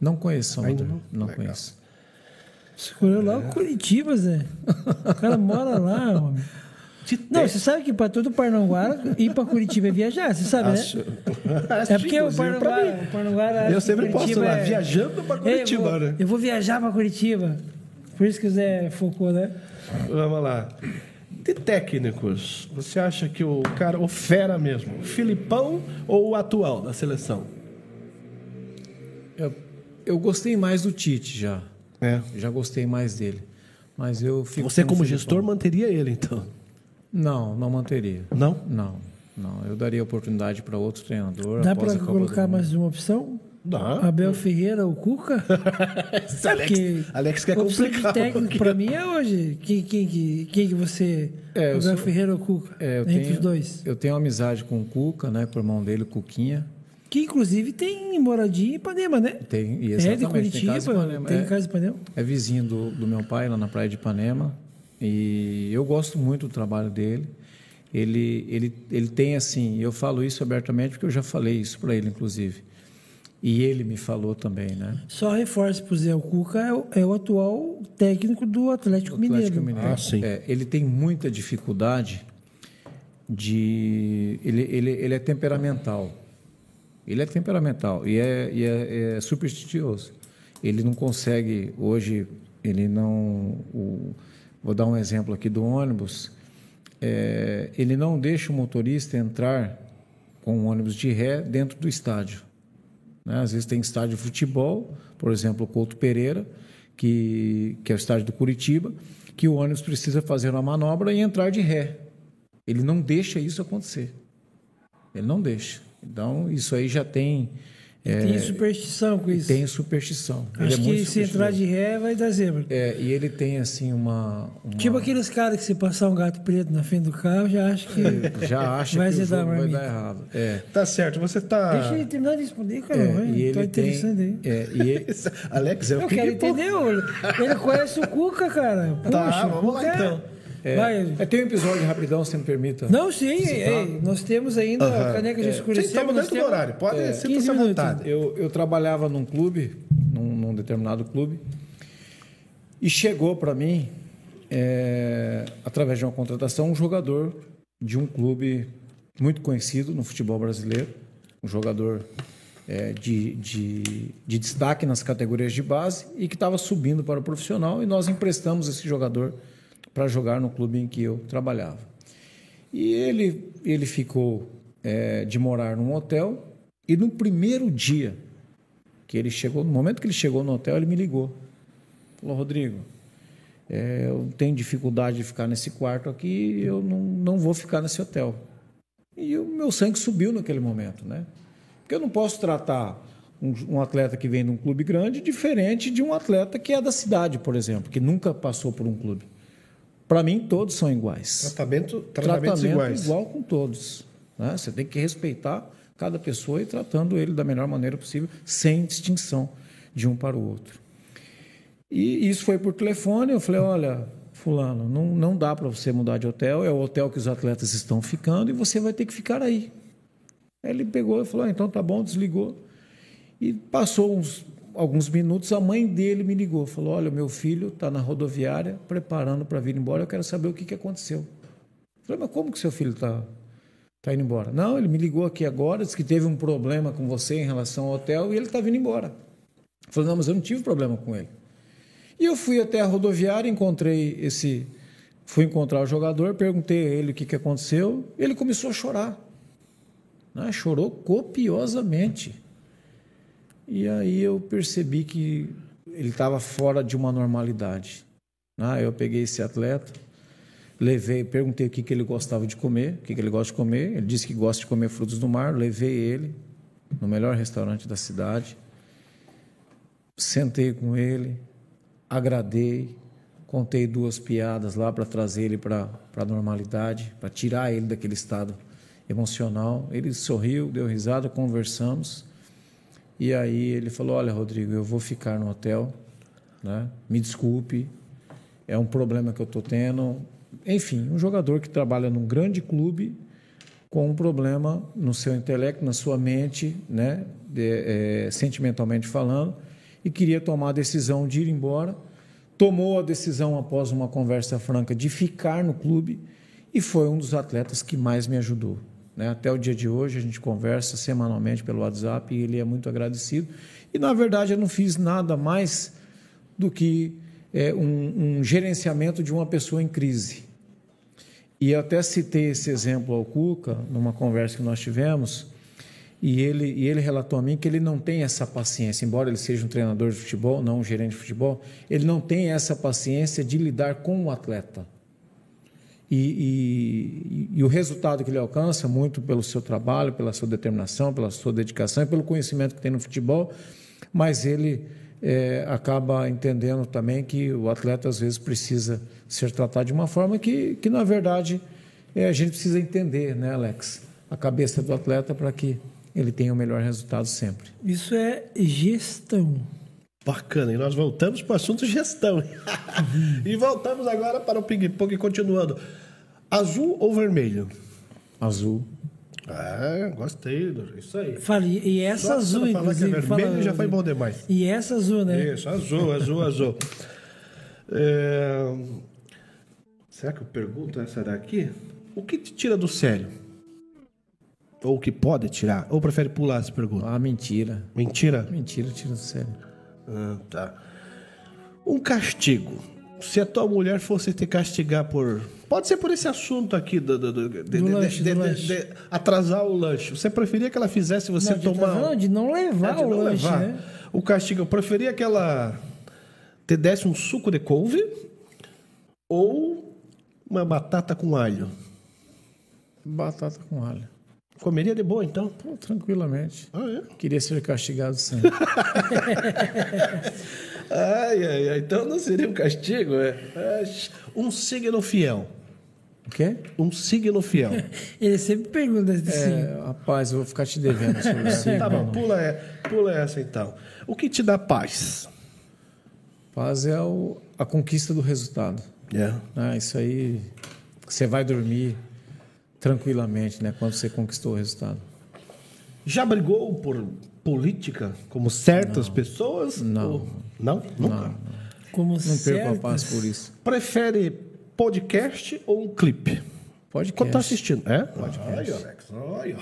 Não conheço Salvador. Ainda não? Não, Legal. conheço. Escolheu lá o Curitiba, Zé. O cara mora lá, homem. Não, você sabe que para todo Parnanguara ir para Curitiba é viajar, você sabe, Acho- né? É porque o Parnanguara, mim. o Parnanguara Eu sempre posto Curitiba lá, é- viajando para Ei, Curitiba, eu vou, né? Eu vou viajar para Curitiba. Por isso que o Zé focou, né? Vamos lá. De técnicos, você acha que o cara, o fera mesmo, o Filipão ou o atual da seleção? Eu, eu gostei mais do Tite já. É. Já gostei mais dele. Mas eu fico. Você, como Filipão. gestor, manteria ele, então? Não, não manteria. Não? Não, não. Eu daria oportunidade para outro treinador. Dá para colocar mais uma opção? Dá. Abel Ferreira ou Cuca? [LAUGHS] Alex, Porque Alex quer complicar. um técnico para mim é hoje. Quem, quem, quem, quem que você. É, Abel sou- Ferreira ou Cuca? É, eu entre tenho, os dois. Eu tenho amizade com o Cuca, né? Com o irmão dele, o Cuquinha. Que inclusive tem moradia em Ipanema, né? Tem, e É de exatamente, Curitiba, tem casa em Ipanema. tem é, casa em Ipanema. é vizinho do, do meu pai lá na praia de Ipanema. E eu gosto muito do trabalho dele. Ele, ele, ele tem assim, eu falo isso abertamente porque eu já falei isso para ele, inclusive. E ele me falou também, né? Só reforço para o Zé, o Cuca é o, é o atual técnico do Atlético, Atlético Mineiro. Mineiro. Ah, sim. É, ele tem muita dificuldade de. Ele, ele, ele é temperamental. Ele é temperamental e é, e é, é supersticioso. Ele não consegue, hoje, ele não. o- vou dar um exemplo aqui do ônibus. É, ele não deixa o motorista entrar com o ônibus de ré dentro do estádio. Né? Às vezes tem estádio de futebol, por exemplo, o Couto Pereira, que, que é o estádio do Curitiba, que o ônibus precisa fazer uma manobra e entrar de ré. Ele não deixa isso acontecer. Ele não deixa. Então, isso aí já tem. É, Tem superstição com isso. tem superstição. Ele Acho é que muito se entrar de ré vai dar zebra. É, e ele tem, assim, uma. uma- Tipo aqueles caras que se passar um gato preto na frente do carro, já acho que. Já acha Vai que o jogo a vai dar errado. É. Tá certo, você tá. Deixa ele terminar de responder, cara. É, e tá ele tem. interessante aí. É, e ele, [LAUGHS] Alex, é o Eu quero entender. Ele conhece o Cuca, cara. Tá, vamos lá, Cuca é-. Vai. é, tem um episódio rapidão, se me permita. Não, sim, ei, nós temos ainda a caneca de Sim, escurecer. estamos nós dentro do temos- horário. Pode É, 15 à minutos. vontade. Eu, eu trabalhava num clube, num, num determinado clube, e chegou para mim, é, através de uma contratação, um jogador de um clube muito conhecido no futebol brasileiro, um jogador é, de, de, de destaque nas categorias de base e que estava subindo para o profissional, e nós emprestamos esse jogador para jogar no clube em que eu trabalhava. E ele, ele ficou é, de morar num hotel e no primeiro dia que ele chegou, no momento que ele chegou no hotel, ele me ligou. Falou, Rodrigo, é, eu tenho dificuldade de ficar nesse quarto aqui, eu não, não vou ficar nesse hotel. E o meu sangue subiu naquele momento, né? Porque eu não posso tratar um, um atleta que vem de um clube grande diferente de um atleta que é da cidade, por exemplo, que nunca passou por um clube. Para mim, todos são iguais Tratamento, tratamentos tratamento iguais. igual com todos. né? Você tem que respeitar cada pessoa e tratando ele da melhor maneira possível, sem distinção de um para o outro. E isso foi por telefone. Eu falei: olha, Fulano, não, não dá para você mudar de hotel, é o hotel que os atletas estão ficando e você vai ter que ficar aí. Aí ele pegou e falou: ah, então tá bom, desligou. E passou uns, alguns minutos, a mãe dele me ligou, falou: olha, meu filho está na rodoviária preparando para vir embora, eu quero saber o que, que aconteceu. Eu falei: mas como que seu filho está tá indo embora? Não, ele me ligou aqui agora, disse que teve um problema com você em relação ao hotel e ele está vindo embora. Eu falei: não, mas eu não tive problema com ele. E eu fui até a rodoviária, encontrei esse. Fui encontrar o jogador, perguntei a ele o que, que aconteceu, ele começou a chorar. Né? Chorou copiosamente. E aí eu percebi que ele estava fora de uma normalidade. né? Eu peguei esse atleta, levei, perguntei o que, que ele gostava de comer, o que, que ele gosta de comer. Ele disse que gosta de comer frutos do mar. Levei ele no melhor restaurante da cidade. Sentei com ele, agradei, contei duas piadas lá para trazer ele para a normalidade, para tirar ele daquele estado emocional. Ele sorriu, deu risada, conversamos. E aí ele falou: Olha, Rodrigo, eu vou ficar no hotel, né? me desculpe, é um problema que eu estou tendo. enfim, um jogador que trabalha num grande clube com um problema no seu intelecto, na sua mente, né, de, é, sentimentalmente falando, e queria tomar a decisão de ir embora. Tomou a decisão após uma conversa franca de ficar no clube e foi um dos atletas que mais me ajudou. Né? Até o dia de hoje a gente conversa semanalmente pelo WhatsApp e ele é muito agradecido. E na verdade eu não fiz nada mais do que é, um, um gerenciamento de uma pessoa em crise. E eu até citei esse exemplo ao Cuca numa conversa que nós tivemos. E ele, e ele relatou a mim que ele não tem essa paciência, embora ele seja um treinador de futebol, não um gerente de futebol, ele não tem essa paciência de lidar com o atleta. E, e, e, o resultado que ele alcança, muito pelo seu trabalho, pela sua determinação, pela sua dedicação e pelo conhecimento que tem no futebol, mas ele é, acaba entendendo também que o atleta às vezes precisa ser tratado de uma forma que, que na verdade, é, a gente precisa entender, né, Alex? A cabeça do atleta para que ele tenha o melhor resultado sempre. Isso é gestão. Bacana, e nós voltamos para o assunto gestão. [LAUGHS] e voltamos agora para o ping-pong, continuando. Azul ou vermelho? Azul. Ah, gostei, isso aí. Fale, e essa Só azul, falar inclusive. Que é vermelho fala, já foi bom demais. E essa azul, né? Isso, azul, azul, azul. [LAUGHS] É... Será que eu pergunto essa daqui? O que te tira do sério? Ou o que pode tirar? Ou prefere pular essa pergunta? Ah, mentira. Mentira? Mentira, tira do sério. Ah, tá. Um castigo. Se a tua mulher fosse te castigar por. Pode ser por esse assunto aqui do, do, do, de, do, de, lanche. de, atrasar o lanche. Você preferia que ela fizesse você não, tomar. Não, de não levar é, o não lanche, levar. né? O castigo. Eu preferia que ela te desse um suco de couve ou uma batata com alho. Batata com alho. Comeria de boa, então? Pô, tranquilamente. Ah, é? Queria ser castigado sempre. [LAUGHS] ai, ai, ai. Então não seria um castigo, é? Um signo fiel. O quê? Um signo fiel. [LAUGHS] Ele sempre pergunta assim. É, rapaz, eu vou ficar te devendo sobre isso. [LAUGHS] tá bom, pula, é, pula essa então. O que te dá paz? Paz é o, a conquista do resultado. Yeah. Ah, isso aí, você vai dormir tranquilamente, né? Quando você conquistou o resultado. Já brigou por política, como certas não. pessoas? Não. Ou... Não? Nunca? Não, não. Como não perco a paz por isso. Prefere podcast ou um clipe? Podcast. Quando tá assistindo? É? Podcast. Olha, Alex, olha.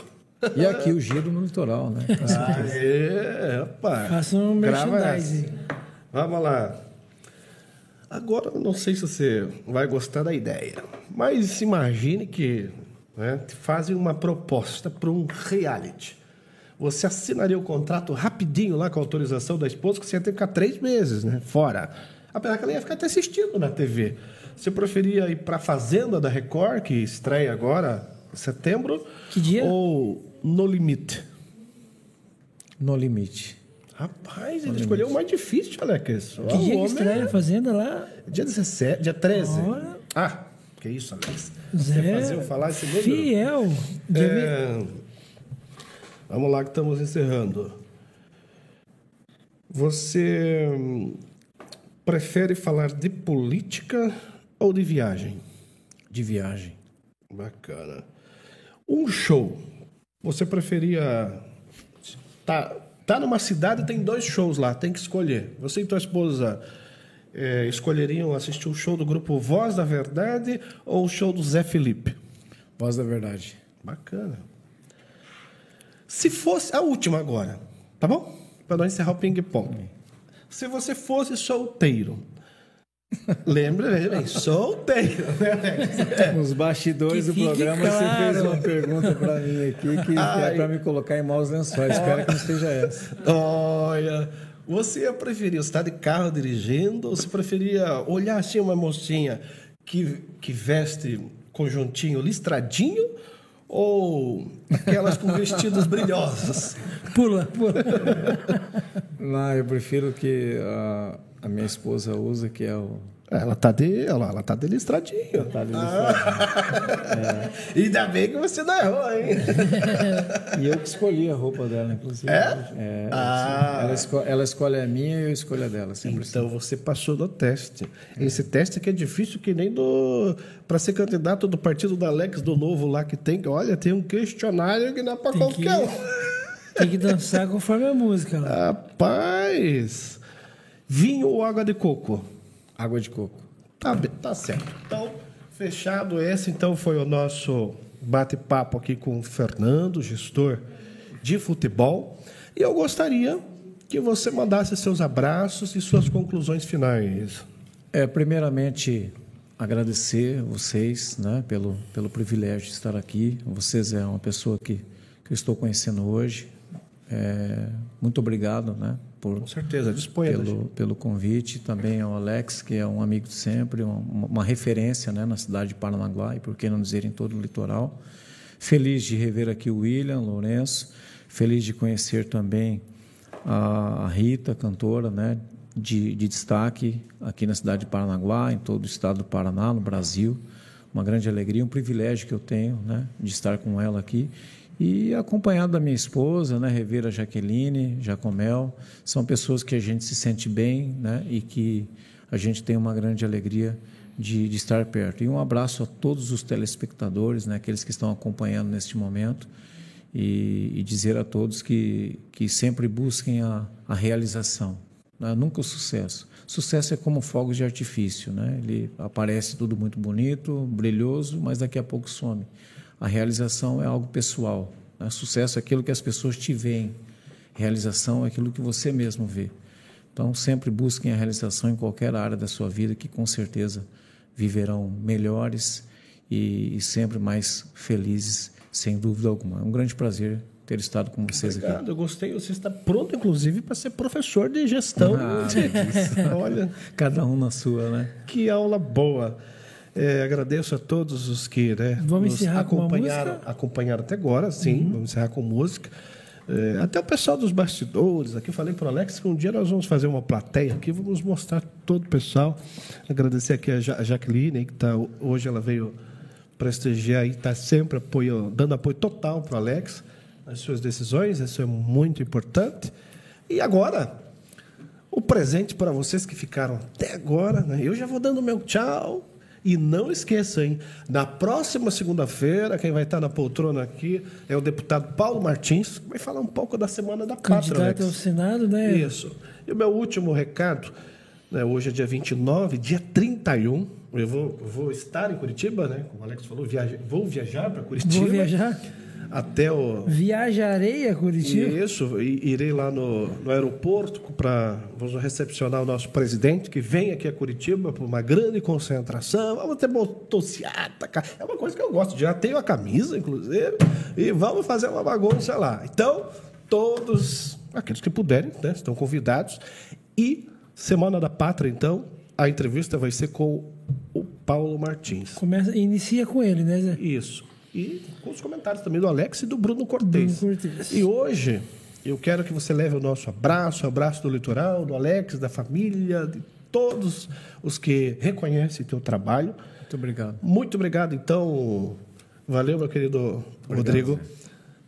E aqui o giro no litoral, né? [LAUGHS] É, rapaz. Faça um merchandising. Vamos lá. Agora, não sei se você vai gostar da ideia, mas imagine que né, fazem uma proposta para um reality. Você assinaria o contrato rapidinho lá com a autorização da esposa, que você ia ter que ficar três meses né, fora. Apesar que ela ia ficar até assistindo na TV. Você preferia ir para a Fazenda da Record, que estreia agora em setembro? Que dia? Ou No Limite? No Limite. Rapaz, ele escolheu o mais difícil, Alex. Que dia que estreia a Fazenda lá? Dia 17, dia 13. Olha. Ah, que isso, Alex. Zé Você fazer eu falar esse número? Fiel. É... Vamos lá que estamos encerrando. Você hum, prefere falar de política ou de viagem? De viagem. Bacana. Um show. Você preferia tá tá numa cidade tem dois shows lá, tem que escolher. Você e tua esposa é, escolheriam assistir o show do grupo Voz da Verdade ou o show do Zé Felipe? Voz da Verdade. Bacana. Se fosse a última agora, tá bom? Para não encerrar o ping-pong. Se você fosse solteiro, [LAUGHS] Lembra, veja bem, solteiro, né, Nos bastidores Que do programa, claro. você fez uma pergunta para mim aqui que Ai. é para me colocar em maus lençóis. Espero que não seja essa. Olha, você ia preferir estar de carro dirigindo ou você preferia olhar assim uma mocinha que, que veste conjuntinho listradinho ou aquelas com vestidos brilhosos? Pula, pula. Não, eu prefiro que a, a minha esposa usa, que é o Ela tá de. Ela, ela tá de listradinha. Tá é. [LAUGHS] Ainda bem que você não errou, hein? [LAUGHS] E eu que escolhi a roupa dela, inclusive. É? É, Ah. ela, esco- ela escolhe a minha e eu escolho a dela. Sempre assim. Então você passou no teste. Esse teste aqui é difícil que nem do. Para ser candidato do partido da Alex do Novo lá que tem. Olha, tem um questionário que não é para Tem que- qualquer um. [LAUGHS] Tem que dançar conforme a música lá. Rapaz! Vinho ou água de coco? Água de coco. Tá, bem, tá certo. Então, fechado esse, então foi o nosso bate-papo aqui com o Fernando, gestor de futebol. E eu gostaria que você mandasse seus abraços e suas conclusões finais. É, primeiramente, agradecer vocês né, pelo, pelo privilégio de estar aqui. Vocês é uma pessoa que, que eu estou conhecendo hoje. É, muito obrigado né, por, Com certeza, disponha. pelo, pelo convite. Também ao Alex, que é um amigo de sempre, uma, uma referência né, na cidade de Paranaguá e, por que não dizer, em todo o litoral. Feliz de rever aqui o William Lourenço. Feliz de conhecer também a a Rita, cantora né, de, de destaque aqui na cidade de Paranaguá, em todo o estado do Paraná, no Brasil. Uma grande alegria, um privilégio que eu tenho né, de estar com ela aqui. E acompanhado da minha esposa, né, rever a Jaqueline, Jacomel, são pessoas que a gente se sente bem né, e que a gente tem uma grande alegria de, de estar perto. E um abraço a todos os telespectadores, né, aqueles que estão acompanhando neste momento, e, e dizer a todos que, que sempre busquem a, a realização, né, nunca o sucesso. Sucesso é como fogos de artifício, né? ele aparece tudo muito bonito, brilhoso, mas daqui a pouco some. A realização é algo pessoal. Né? Sucesso é aquilo que as pessoas te veem. Realização é aquilo que você mesmo vê. Então, sempre busquem a realização em qualquer área da sua vida, que com certeza viverão melhores e, e sempre mais felizes, sem dúvida alguma. É um grande prazer ter estado com vocês aqui. Obrigado, eu gostei. Você está pronto, inclusive, para ser professor de gestão. Ah, [LAUGHS] Olha, Cada um na sua, né? que aula boa. É, agradeço a todos os que né, Vamos nos encerrar com acompanharam, música? acompanharam até agora, sim. Vamos encerrar com música. É, até o pessoal dos bastidores aqui, falei para o Alex que um dia nós vamos fazer uma plateia aqui, vamos mostrar todo o pessoal. Agradecer aqui a Ja- a Jaqueline, que tá, hoje ela veio prestigiar e está sempre apoio, dando apoio total para o Alex nas suas decisões, isso é muito importante. E agora, o presente para vocês que ficaram até agora, né? Eu já vou dando meu tchau. E não esqueça, hein? Na próxima segunda-feira, quem vai estar na poltrona aqui é o deputado Paulo Martins, que vai falar um pouco da Semana da Pátria. Candidato ao. Senado, né? Isso. E o meu último recado, né, hoje é dia 29, dia 31, eu vou, eu vou estar em Curitiba, né? Como o Alex falou, viaja, vou viajar para Curitiba. Vou viajar. Até o, Viajarei a Curitiba. isso, irei lá no, no aeroporto para vamos recepcionar o nosso presidente que vem aqui a Curitiba para uma grande concentração. Vamos ter motociata, é uma coisa que eu gosto. Já tenho a camisa, inclusive, e vamos fazer uma bagunça lá. Então, todos aqueles que puderem, né, estão convidados. E Semana da Pátria, então, a entrevista vai ser com o Paulo Martins. Começa, inicia com ele, né, Zé? Isso. E com os comentários também do Alex e do Bruno Cortez. Bruno Cortez. E hoje eu quero que você leve o nosso abraço, o abraço do litoral, do Alex, da família, de todos os que reconhecem teu trabalho. Muito obrigado. Muito obrigado, então. Valeu, meu querido Rodrigo.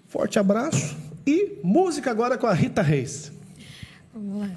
Forte abraço. E música agora com a Rita Reis. Vamos lá.